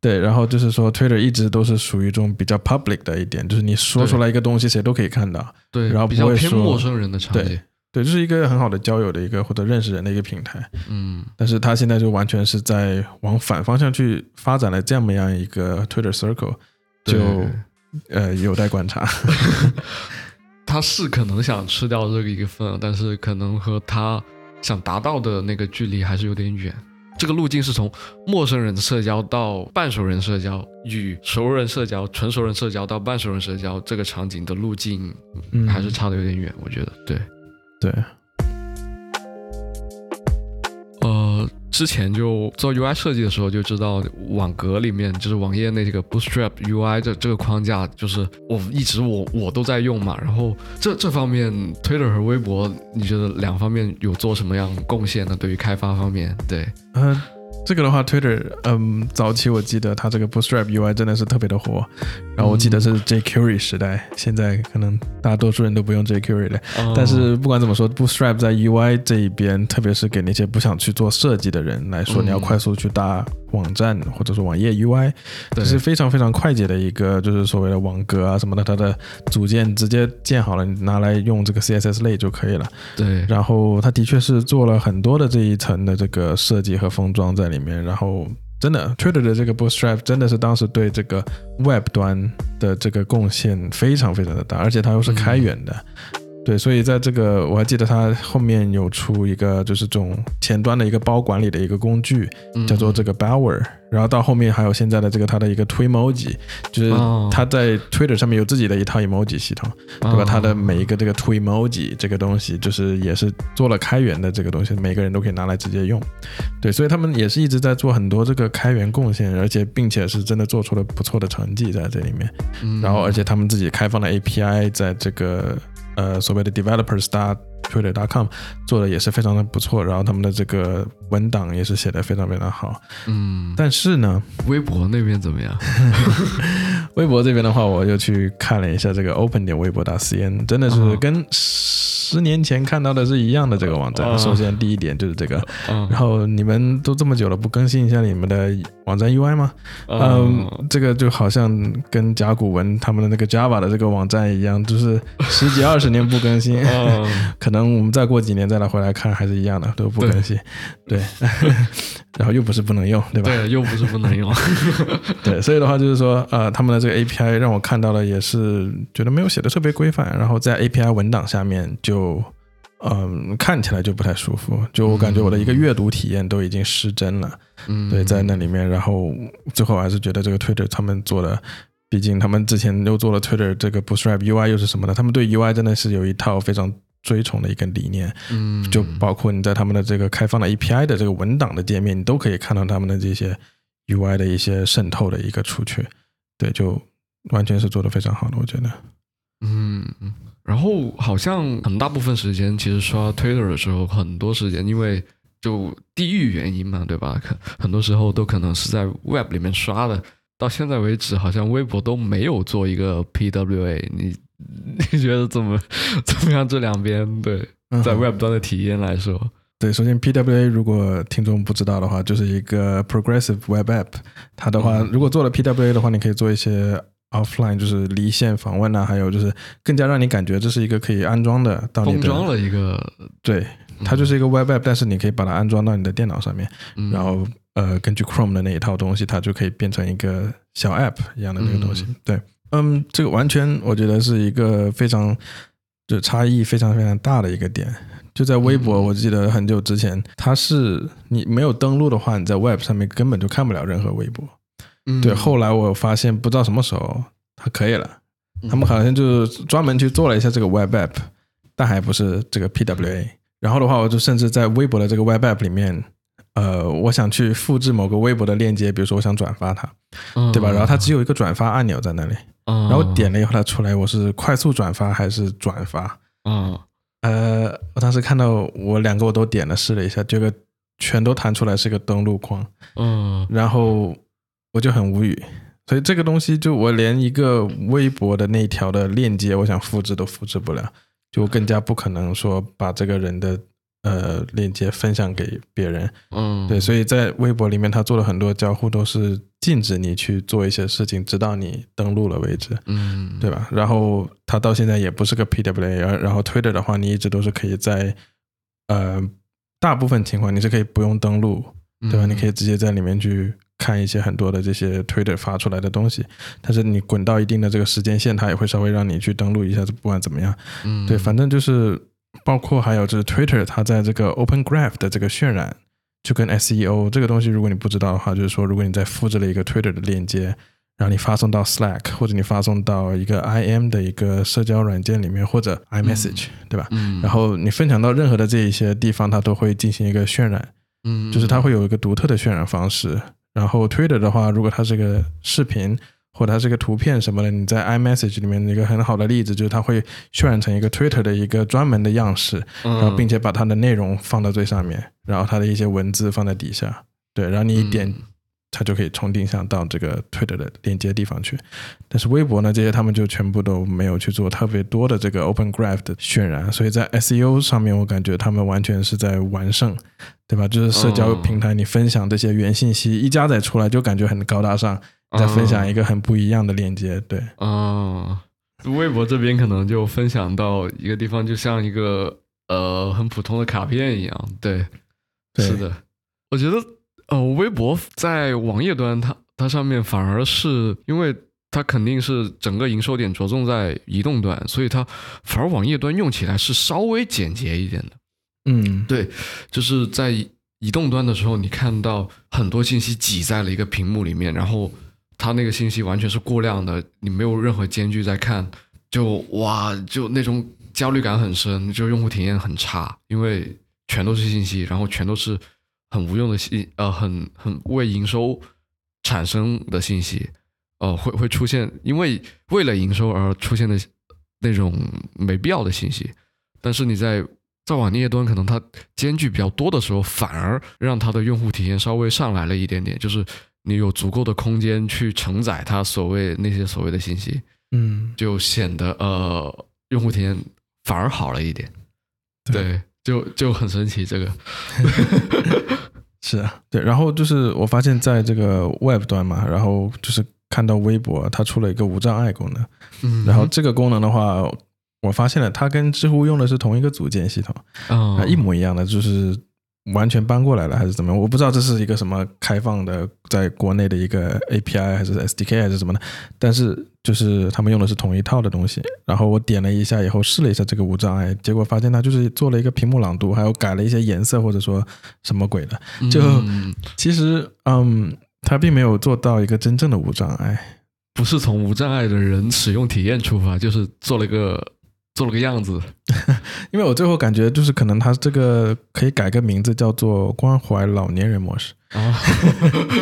对，然后就是说 Twitter 一直都是属于一种比较 public 的一点，就是你说出来一个东西，谁都可以看到，对，然后不会说陌生人的场景，对，这是一个很好的交友的一个或者认识人的一个平台，嗯，但是他现在就完全是在往反方向去发展了这么样一个 Twitter Circle，就呃有待观察，他是可能想吃掉这个一个份，但是可能和他。想达到的那个距离还是有点远，这个路径是从陌生人的社交到半熟人社交，与熟人社交、纯熟人社交到半熟人社交这个场景的路径，还是差的有点远，我觉得，对，对。之前就做 UI 设计的时候就知道，网格里面就是网页那个 Bootstrap UI 这这个框架，就是我一直我我都在用嘛。然后这这方面，Twitter 和微博，你觉得两方面有做什么样贡献呢？对于开发方面，对，嗯，这个的话，Twitter，嗯，早期我记得它这个 Bootstrap UI 真的是特别的火，然后我记得是 jQuery 时代，现在可能大多数人都不用 jQuery 了。但是不管怎么说，Bootstrap 在 UI 这一边，特别是给那些不想去做设计的人来说，你要快速去搭网站或者说网页 UI，这是非常非常快捷的一个，就是所谓的网格啊什么的，它的组件直接建好了，你拿来用这个 CSS 类就可以了。对，然后它的确是做了很多的这一层的这个设计和封装在里面，里面然后真的 Twitter 的这个 Bootstrap 真的是当时对这个 Web 端的这个贡献非常非常的大，而且它又是开源的。对，所以在这个我还记得它后面有出一个就是这种前端的一个包管理的一个工具，叫做这个 Bower，然后到后面还有现在的这个它的一个 Twemoji，就是它在 Twitter 上面有自己的一套 emoji 系统，对吧？它的每一个这个 Twemoji 这个东西就是也是做了开源的这个东西，每个人都可以拿来直接用。对，所以他们也是一直在做很多这个开源贡献，而且并且是真的做出了不错的成绩在这里面。然后而且他们自己开放的 API 在这个。呃，所谓的 developers dot twitter.com 做的也是非常的不错，然后他们的这个文档也是写的非常非常好。嗯，但是呢，微博那边怎么样？微博这边的话，我又去看了一下这个 open 点微博大 cn，真的是跟。十年前看到的是一样的这个网站。首先第一点就是这个，然后你们都这么久了，不更新一下你们的网站 UI 吗？嗯，这个就好像跟甲骨文他们的那个 Java 的这个网站一样，就是十几二十年不更新，可 能我们再过几年再来回来看还是一样的，都不更新。对，然后又不是不能用，对吧？对，又不是不能用。对，所以的话就是说，呃，他们的这个 API 让我看到了，也是觉得没有写的特别规范，然后在 API 文档下面就。就嗯，看起来就不太舒服，就我感觉我的一个阅读体验都已经失真了。嗯，对，在那里面，然后最后还是觉得这个 Twitter 他们做的，毕竟他们之前又做了 Twitter 这个 Bootstrap UI 又是什么的，他们对 UI 真的是有一套非常追崇的一个理念。嗯，就包括你在他们的这个开放的 API 的这个文档的界面，你都可以看到他们的这些 UI 的一些渗透的一个出去。对，就完全是做的非常好的，我觉得。嗯。然后好像很大部分时间，其实刷 Twitter 的时候，很多时间因为就地域原因嘛，对吧？可很多时候都可能是在 Web 里面刷的。到现在为止，好像微博都没有做一个 PWA。你 你觉得怎么 怎么样？这两边对在 Web 端的体验来说，对，首先 PWA 如果听众不知道的话，就是一个 Progressive Web App。它的话，如果做了 PWA 的话，你可以做一些。offline 就是离线访问啊，还有就是更加让你感觉这是一个可以安装的，到你封装了一个，对，它就是一个 web app，但是你可以把它安装到你的电脑上面，然后呃，根据 Chrome 的那一套东西，它就可以变成一个小 app 一样的那个东西。对，嗯，这个完全我觉得是一个非常就差异非常非常大的一个点。就在微博，我记得很久之前，它是你没有登录的话，你在 web 上面根本就看不了任何微博。对，后来我发现不知道什么时候它可以了，他们好像就是专门去做了一下这个 Web App，但还不是这个 PWA。然后的话，我就甚至在微博的这个 Web App 里面，呃，我想去复制某个微博的链接，比如说我想转发它，对吧？然后它只有一个转发按钮在那里，然后点了以后它出来，我是快速转发还是转发？嗯，呃，我当时看到我两个我都点了试了一下，这个全都弹出来是个登录框，嗯，然后。我就很无语，所以这个东西就我连一个微博的那条的链接，我想复制都复制不了，就更加不可能说把这个人的呃链接分享给别人。嗯，对，所以在微博里面，他做了很多交互都是禁止你去做一些事情，直到你登录了为止。嗯，对吧？然后他到现在也不是个 PWA，然后 Twitter 的话，你一直都是可以在呃大部分情况你是可以不用登录，对吧？你可以直接在里面去。看一些很多的这些 Twitter 发出来的东西，但是你滚到一定的这个时间线，它也会稍微让你去登录一下。不管怎么样，嗯，对，反正就是包括还有就是 Twitter 它在这个 Open Graph 的这个渲染，就跟 SEO 这个东西，如果你不知道的话，就是说如果你在复制了一个 Twitter 的链接，然后你发送到 Slack 或者你发送到一个 IM 的一个社交软件里面或者 iMessage，对吧？嗯，然后你分享到任何的这一些地方，它都会进行一个渲染，嗯，就是它会有一个独特的渲染方式。然后 Twitter 的话，如果它是个视频或者它是个图片什么的，你在 iMessage 里面一个很好的例子就是它会渲染成一个 Twitter 的一个专门的样式，然后并且把它的内容放到最上面，然后它的一些文字放在底下。对，然后你一点。它就可以从定向到这个 Twitter 的连接地方去，但是微博呢，这些他们就全部都没有去做特别多的这个 Open Graph 的渲染，所以在 SEO 上面，我感觉他们完全是在完胜，对吧？就是社交平台，你分享这些原信息一加载出来，就感觉很高大上，再分享一个很不一样的链接，对。啊，微博这边可能就分享到一个地方，就像一个呃很普通的卡片一样，对，是的，我觉得。呃，微博在网页端，它它上面反而是因为它肯定是整个营收点着重在移动端，所以它反而网页端用起来是稍微简洁一点的。嗯，对，就是在移动端的时候，你看到很多信息挤在了一个屏幕里面，然后它那个信息完全是过量的，你没有任何间距在看，就哇，就那种焦虑感很深，就用户体验很差，因为全都是信息，然后全都是。很无用的信，呃，很很为营收产生的信息，呃，会会出现，因为为了营收而出现的那种没必要的信息。但是你在在网页端，可能它间距比较多的时候，反而让它的用户体验稍微上来了一点点，就是你有足够的空间去承载它所谓那些所谓的信息，嗯，就显得呃用户体验反而好了一点，对。就就很神奇，这个 是啊，对。然后就是我发现，在这个 Web 端嘛，然后就是看到微博它出了一个无障碍功能，嗯，然后这个功能的话，我发现了它跟知乎用的是同一个组件系统，啊，一模一样的，就是。完全搬过来了还是怎么样？我不知道这是一个什么开放的，在国内的一个 API 还是 SDK 还是什么的。但是就是他们用的是同一套的东西。然后我点了一下以后试了一下这个无障碍，结果发现它就是做了一个屏幕朗读，还有改了一些颜色或者说什么鬼的。就其实嗯，它并没有做到一个真正的无障碍，不是从无障碍的人使用体验出发，就是做了一个。做了个样子，因为我最后感觉就是可能他这个可以改个名字叫做关怀老年人模式啊，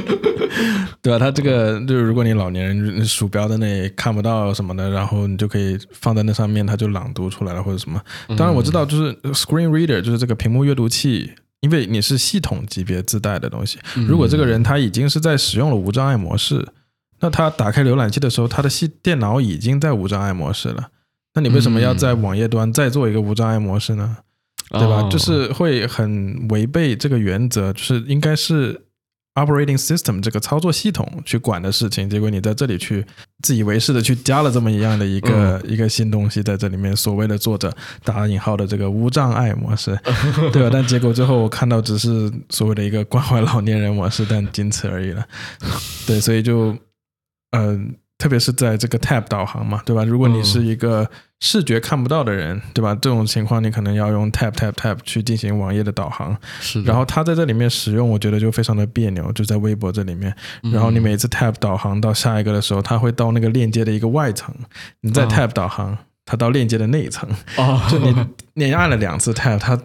对吧？他这个就是如果你老年人鼠标在那里看不到什么的，然后你就可以放在那上面，它就朗读出来了或者什么。当然我知道就是 screen reader 就是这个屏幕阅读器，因为你是系统级别自带的东西。如果这个人他已经是在使用了无障碍模式，那他打开浏览器的时候，他的系电脑已经在无障碍模式了。那你为什么要在网页端再做一个无障碍模式呢？对吧？就是会很违背这个原则，就是应该是 operating system 这个操作系统去管的事情。结果你在这里去自以为是的去加了这么一样的一个一个新东西在这里面，所谓的作者打引号的这个无障碍模式，对吧？但结果最后我看到只是所谓的一个关怀老年人模式，但仅此而已了。对，所以就嗯。特别是在这个 Tab 导航嘛，对吧？如果你是一个视觉看不到的人，对吧？这种情况你可能要用 Tab Tab Tab 去进行网页的导航。是。然后它在这里面使用，我觉得就非常的别扭，就在微博这里面。然后你每次 Tab 导航到下一个的时候，它会到那个链接的一个外层，你再 Tab 导航，它到链接的内层。哦。就你你按了两次 Tab，它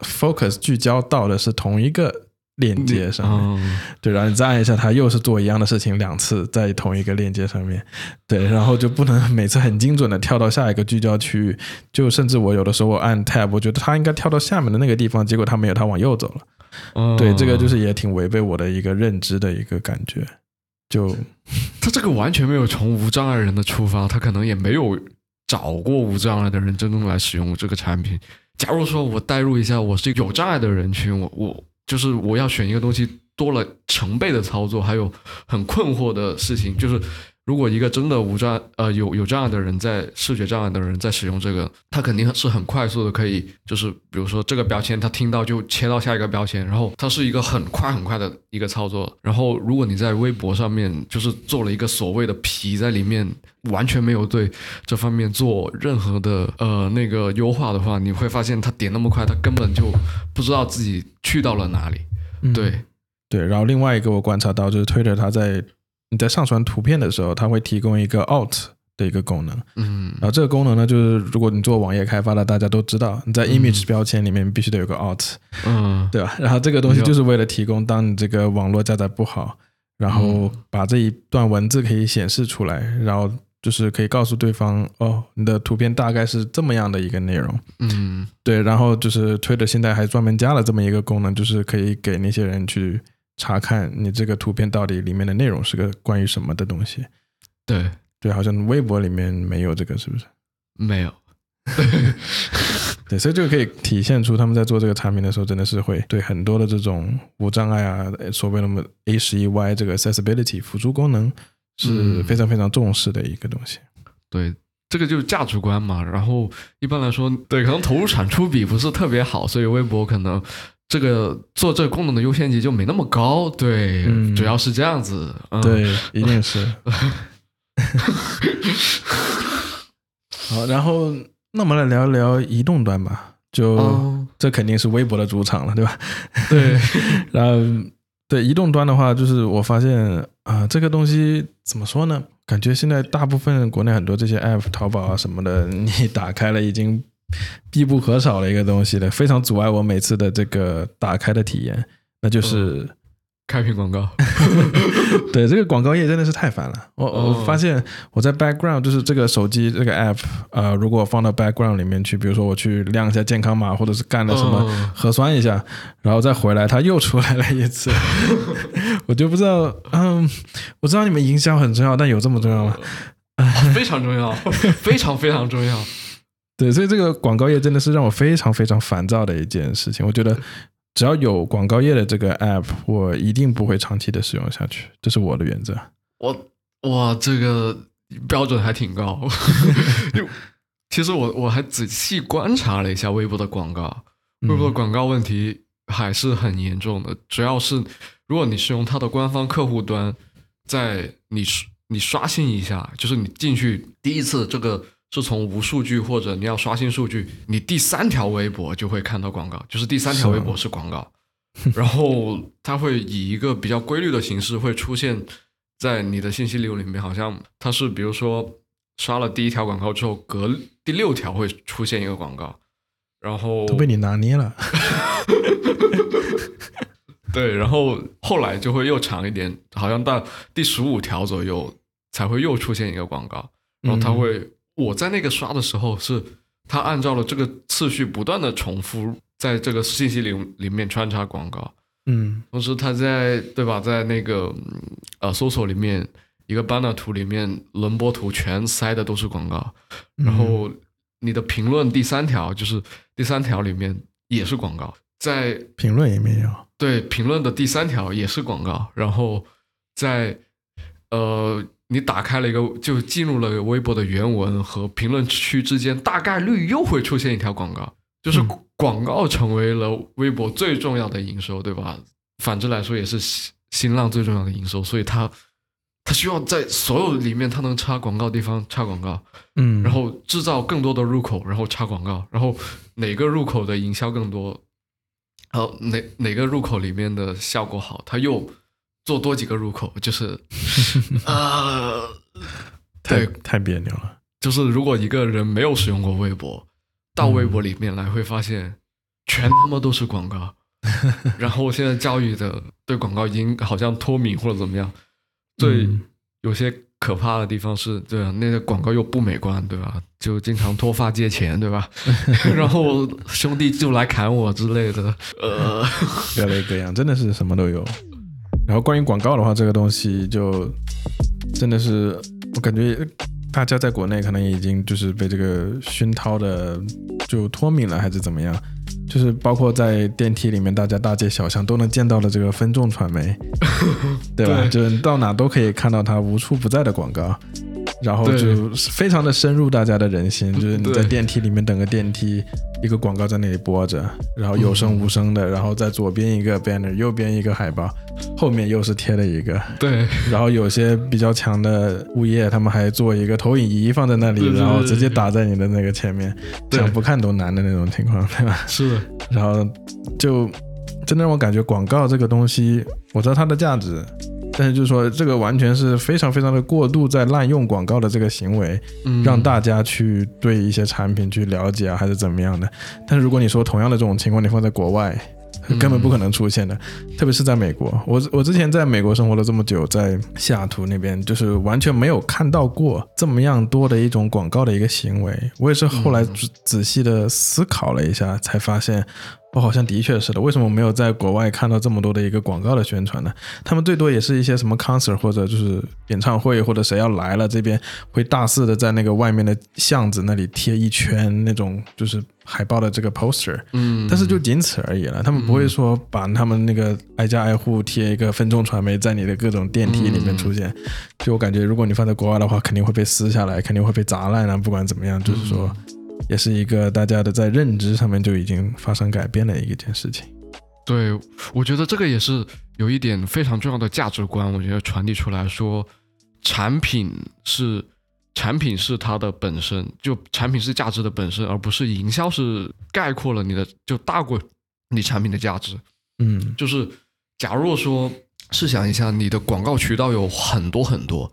Focus 聚焦到的是同一个。链接上面，对，然后你再按一下，它又是做一样的事情两次，在同一个链接上面，对，然后就不能每次很精准的跳到下一个聚焦区域，就甚至我有的时候我按 Tab，我觉得它应该跳到下面的那个地方，结果它没有，它往右走了，对，这个就是也挺违背我的一个认知的一个感觉，就 他这个完全没有从无障碍人的出发，他可能也没有找过无障碍的人真正来使用这个产品。假如说我代入一下，我是有障碍的人群，我我。就是我要选一个东西，多了成倍的操作，还有很困惑的事情，就是。如果一个真的无障呃有有障碍的人在视觉障碍的人在使用这个，他肯定是很快速的，可以就是比如说这个标签他听到就切到下一个标签，然后它是一个很快很快的一个操作。然后如果你在微博上面就是做了一个所谓的皮在里面，完全没有对这方面做任何的呃那个优化的话，你会发现他点那么快，他根本就不知道自己去到了哪里。对对，然后另外一个我观察到就是 Twitter 它在。你在上传图片的时候，它会提供一个 Alt 的一个功能，嗯，然后这个功能呢，就是如果你做网页开发的，大家都知道，你在 Image 标签里面必须得有个 Alt，嗯，对吧？然后这个东西就是为了提供，当你这个网络加载不好，然后把这一段文字可以显示出来，然后就是可以告诉对方，哦，你的图片大概是这么样的一个内容，嗯，对，然后就是 Twitter 现在还专门加了这么一个功能，就是可以给那些人去。查看你这个图片到底里面的内容是个关于什么的东西。对对，好像微博里面没有这个，是不是？没有。对，所以这个可以体现出他们在做这个产品的时候，真的是会对很多的这种无障碍啊，所谓的么 A 十一 Y 这个 accessibility 辅助功能是非常非常重视的一个东西。对，这个就是价值观嘛。然后一般来说，对，可能投入产出比不是特别好，所以微博可能这个做这个功能的优先级就没那么高。对，主要是这样子。对，一定是。好，然后。那我们来聊一聊移动端吧，就这肯定是微博的主场了，对吧？对，然后对移动端的话，就是我发现啊，这个东西怎么说呢？感觉现在大部分国内很多这些 app，淘宝啊什么的，你打开了已经必不可少的一个东西了，非常阻碍我每次的这个打开的体验，那就是。开屏广告，对这个广告页真的是太烦了。我我发现我在 background 就是这个手机这个 app，呃，如果放到 background 里面去，比如说我去亮一下健康码，或者是干了什么核酸一下，然后再回来，它又出来了一次。我就不知道，嗯，我知道你们营销很重要，但有这么重要吗？非常重要，非常非常重要。对，所以这个广告页真的是让我非常非常烦躁的一件事情。我觉得。只要有广告页的这个 app，我一定不会长期的使用下去，这是我的原则。我哇，这个标准还挺高。其实我我还仔细观察了一下微博的广告，微博的广告问题还是很严重的。主要是如果你是用它的官方客户端，在你你刷新一下，就是你进去第一次这个。是从无数据或者你要刷新数据，你第三条微博就会看到广告，就是第三条微博是广告，然后它会以一个比较规律的形式会出现在你的信息流里面，好像它是比如说刷了第一条广告之后，隔第六条会出现一个广告，然后都被你拿捏了，对，然后后来就会又长一点，好像到第十五条左右才会又出现一个广告，然后它会。我在那个刷的时候，是他按照了这个次序不断的重复，在这个信息里里面穿插广告，嗯，同时他在对吧，在那个呃搜索里面一个 banner 图里面轮播图全塞的都是广告，然后你的评论第三条就是第三条里面也是广告，在评论里面有，对，评论的第三条也是广告，然后在呃。你打开了一个，就进入了微博的原文和评论区之间，大概率又会出现一条广告，就是广告成为了微博最重要的营收，对吧？反之来说，也是新新浪最重要的营收，所以它它需要在所有里面，它能插广告地方插广告，嗯，然后制造更多的入口，然后插广告，然后哪个入口的营销更多，然后哪哪个入口里面的效果好，它又。做多几个入口，就是 呃，太太别扭了。就是如果一个人没有使用过微博，到微博里面来会发现，全他妈都是广告。然后现在教育的对广告已经好像脱敏或者怎么样。最有些可怕的地方是，对啊，那个广告又不美观，对吧？就经常脱发借钱，对吧？然后兄弟就来砍我之类的，呃，各类各样，真的是什么都有。然后关于广告的话，这个东西就真的是我感觉大家在国内可能已经就是被这个熏陶的就脱敏了，还是怎么样？就是包括在电梯里面，大家大街小巷都能见到的这个分众传媒，对吧？就是到哪都可以看到它无处不在的广告。然后就非常的深入大家的人心，就是你在电梯里面等个电梯，一个广告在那里播着，然后有声无声的，然后在左边一个 banner，右边一个海报，后面又是贴了一个，对，然后有些比较强的物业，他们还做一个投影仪放在那里，然后直接打在你的那个前面，想不看都难的那种情况，对吧？是，然后就真的让我感觉广告这个东西，我知道它的价值。但是就是说，这个完全是非常非常的过度，在滥用广告的这个行为，让大家去对一些产品去了解啊，还是怎么样的。但是如果你说同样的这种情况，你放在国外，根本不可能出现的。特别是在美国，我我之前在美国生活了这么久，在西雅图那边，就是完全没有看到过这么样多的一种广告的一个行为。我也是后来仔仔细的思考了一下，才发现。我好像的确是的，为什么我没有在国外看到这么多的一个广告的宣传呢？他们最多也是一些什么 concert 或者就是演唱会或者谁要来了，这边会大肆的在那个外面的巷子那里贴一圈那种就是海报的这个 poster，嗯，但是就仅此而已了。他们不会说把他们那个挨家挨户贴一个分众传媒在你的各种电梯里面出现。就我感觉，如果你放在国外的话，肯定会被撕下来，肯定会被砸烂啊！不管怎么样，就是说。也是一个大家的在认知上面就已经发生改变的一件事情。对，我觉得这个也是有一点非常重要的价值观，我觉得传递出来说，产品是产品是它的本身，就产品是价值的本身，而不是营销是概括了你的就大过你产品的价值。嗯，就是假如说试想一下，你的广告渠道有很多很多，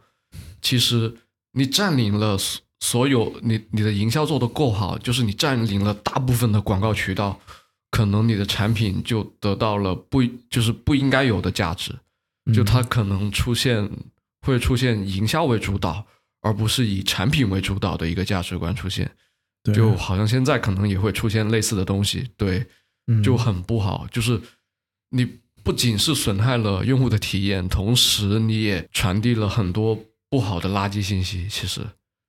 其实你占领了。所有你你的营销做得够好，就是你占领了大部分的广告渠道，可能你的产品就得到了不就是不应该有的价值，就它可能出现会出现营销为主导，而不是以产品为主导的一个价值观出现，就好像现在可能也会出现类似的东西，对，就很不好，就是你不仅是损害了用户的体验，同时你也传递了很多不好的垃圾信息，其实。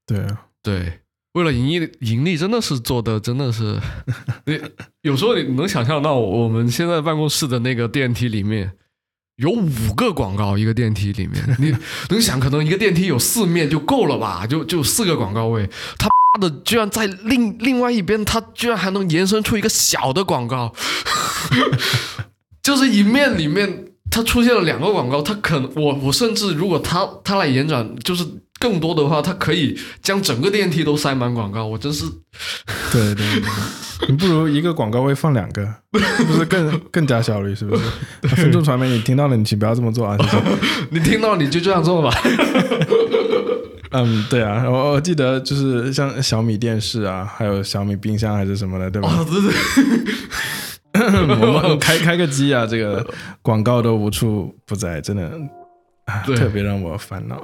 对啊，对，为了盈利，盈利真的是做的真的是，你有时候你能想象到我们现在办公室的那个电梯里面有五个广告，一个电梯里面，你 能想可能一个电梯有四面就够了吧？就就四个广告位，他妈的居然在另另外一边，他居然还能延伸出一个小的广告，就是一面里面它出现了两个广告，它可能我我甚至如果他他来延展，就是。更多的话，它可以将整个电梯都塞满广告，我真是。对对，你不如一个广告位放两个，不是更更加效率？是不是？分众传媒，你听到了，你请不要这么做啊！你听到你就这样做吧。嗯，对啊，我我记得就是像小米电视啊，还有小米冰箱还是什么的，对吧？哦，对对。我们开开个机啊，这个广告都无处不在，真的特别让我烦恼。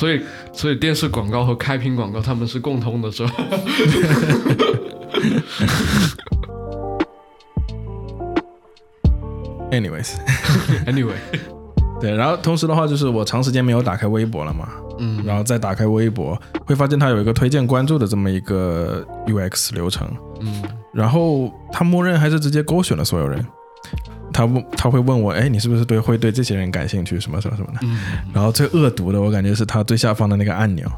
所以，所以电视广告和开屏广告他们是共通的，是吧？Anyways，Anyway，对，然后同时的话，就是我长时间没有打开微博了嘛，嗯，然后再打开微博，会发现它有一个推荐关注的这么一个 UX 流程，嗯，然后它默认还是直接勾选了所有人。他问，他会问我，哎，你是不是对会对这些人感兴趣，什么什么什么的？然后最恶毒的，我感觉是他最下方的那个按钮。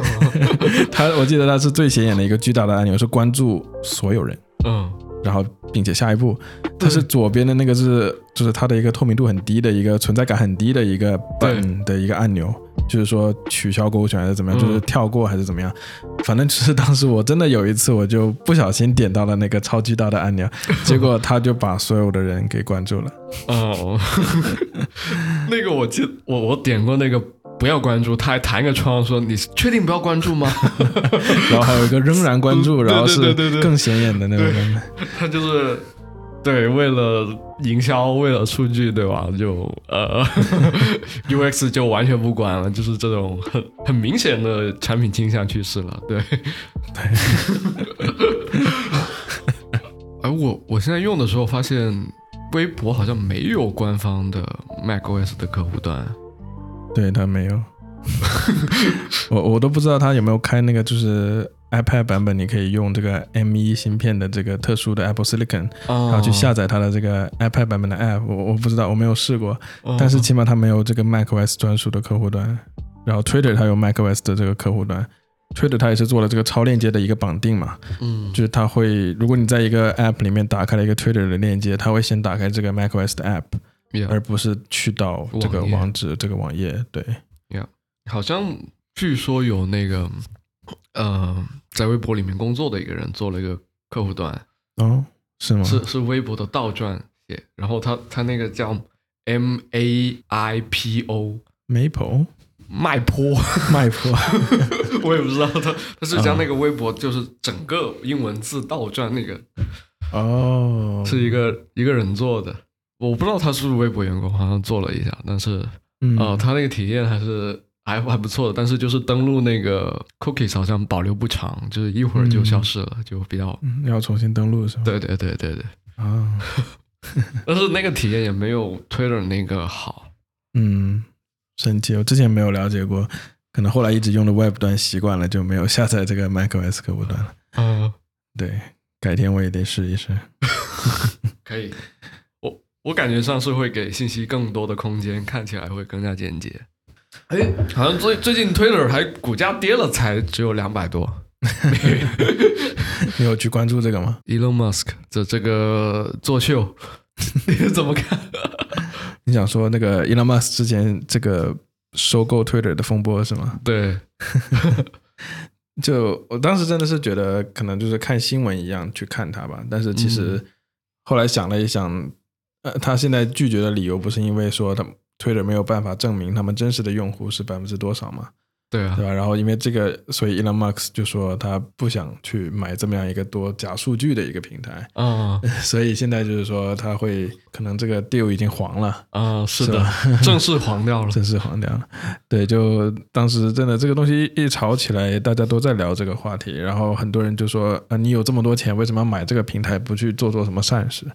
他，我记得他是最显眼的一个巨大的按钮，是关注所有人。嗯。然后，并且下一步，它是左边的那个是，就是它的一个透明度很低的一个存在感很低的一个本的一个按钮。就是说取消勾选还是怎么样，就是跳过还是怎么样，反正只是当时我真的有一次，我就不小心点到了那个超巨大的按钮，结果他就把所有的人给关注了。哦，那个我记我我点过那个不要关注，他还弹个窗说你确定不要关注吗？然后还有一个仍然关注，然后是更显眼的那种。他就是。对，为了营销，为了数据，对吧？就呃，UX 就完全不管了，就是这种很很明显的产品倾向趋势了。对，而 我我现在用的时候发现，微博好像没有官方的 macOS 的客户端。对，它没有。我我都不知道它有没有开那个，就是。iPad 版本你可以用这个 M1 芯片的这个特殊的 Apple Silicon，然后去下载它的这个 iPad 版本的 App。我我不知道，我没有试过，但是起码它没有这个 macOS 专属的客户端。然后 Twitter 它有 macOS 的这个客户端，Twitter 它也是做了这个超链接的一个绑定嘛，嗯，就是它会，如果你在一个 App 里面打开了一个 Twitter 的链接，它会先打开这个 macOS 的 App，而不是去到这个网址这个网页。对，，yeah,，好像据说有那个。呃，在微博里面工作的一个人做了一个客户端，哦，是吗？是是微博的倒转写，然后他他那个叫 M A I P O，Maple，麦坡，麦坡，我也不知道他他是将那个微博就是整个英文字倒转那个，哦，是一个一个人做的，我不知道他是不是微博员工，好像做了一下，但是，呃，他那个体验还是还还不错的，但是就是登录那个 cookies 好像保留不长，就是一会儿就消失了，就比较要重新登录是吧？对对对对对，啊，但是那个体验也没有 Twitter 那个好，嗯，神奇，我之前没有了解过，可能后来一直用的 Web 端习惯了，就没有下载这个 macOS 客户端了。嗯，对。改天我也得试一试，可以。我我感觉上是会给信息更多的空间，看起来会更加简洁。哎，好像最最近 Twitter 还股价跌了，才只有两百多。你有去关注这个吗？Elon Musk 的这个作秀，你怎么看？你想说那个 Elon Musk 之前这个收购 Twitter 的风波是吗？对。就我当时真的是觉得可能就是看新闻一样去看他吧，但是其实后来想了一想，呃，他现在拒绝的理由不是因为说他 Twitter 没有办法证明他们真实的用户是百分之多少嘛？对啊，对吧？然后因为这个，所以 Elon Musk 就说他不想去买这么样一个多假数据的一个平台。啊，所以现在就是说他会可能这个 deal 已经黄了。啊，是的，正式黄掉了，正式黄掉了。对，就当时真的这个东西一炒起来，大家都在聊这个话题，然后很多人就说啊，你有这么多钱，为什么要买这个平台，不去做做什么善事？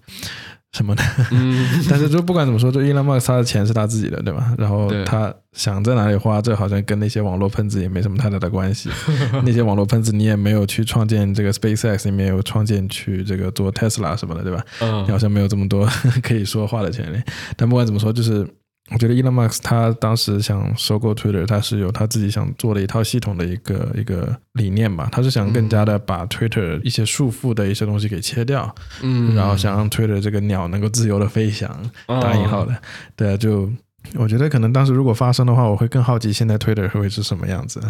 什么的，嗯，但是就不管怎么说，就 Elon Musk 他的钱是他自己的，对吧？然后他想在哪里花，这好像跟那些网络喷子也没什么太大的关系。那些网络喷子，你也没有去创建这个 SpaceX，你没有创建去这个做 Tesla 什么的，对吧？嗯，你好像没有这么多 可以说话的权利。但不管怎么说，就是。我觉得 Elon Musk 他当时想收购 Twitter，他是有他自己想做的一套系统的一个一个理念吧。他是想更加的把 Twitter 一些束缚的一些东西给切掉，嗯，然后想让 Twitter 这个鸟能够自由的飞翔，打引号的。对啊，就我觉得可能当时如果发生的话，我会更好奇现在 Twitter 会是什么样子，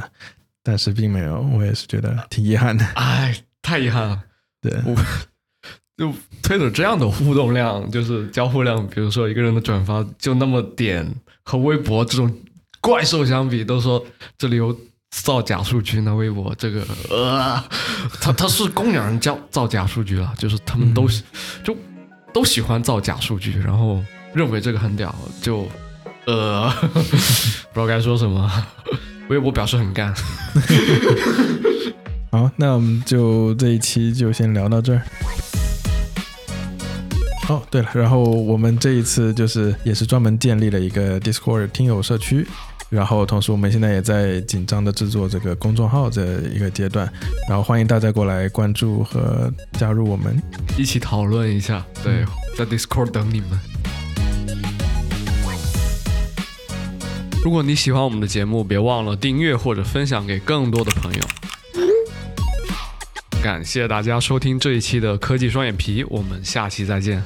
但是并没有，我也是觉得挺遗憾的。哎，太遗憾了。对。就推的这样的互动量，就是交互量，比如说一个人的转发就那么点，和微博这种怪兽相比，都说这里有造假数据，那微博这个呃，他他是供养人造造假数据了，就是他们都就都喜欢造假数据，然后认为这个很屌，就呃 不知道该说什么，微博表示很干。好，那我们就这一期就先聊到这儿。哦，对了，然后我们这一次就是也是专门建立了一个 Discord 听友社区，然后同时我们现在也在紧张的制作这个公众号这一个阶段，然后欢迎大家过来关注和加入我们，一起讨论一下。对，在 Discord 等你们。如果你喜欢我们的节目，别忘了订阅或者分享给更多的朋友。感谢大家收听这一期的科技双眼皮，我们下期再见。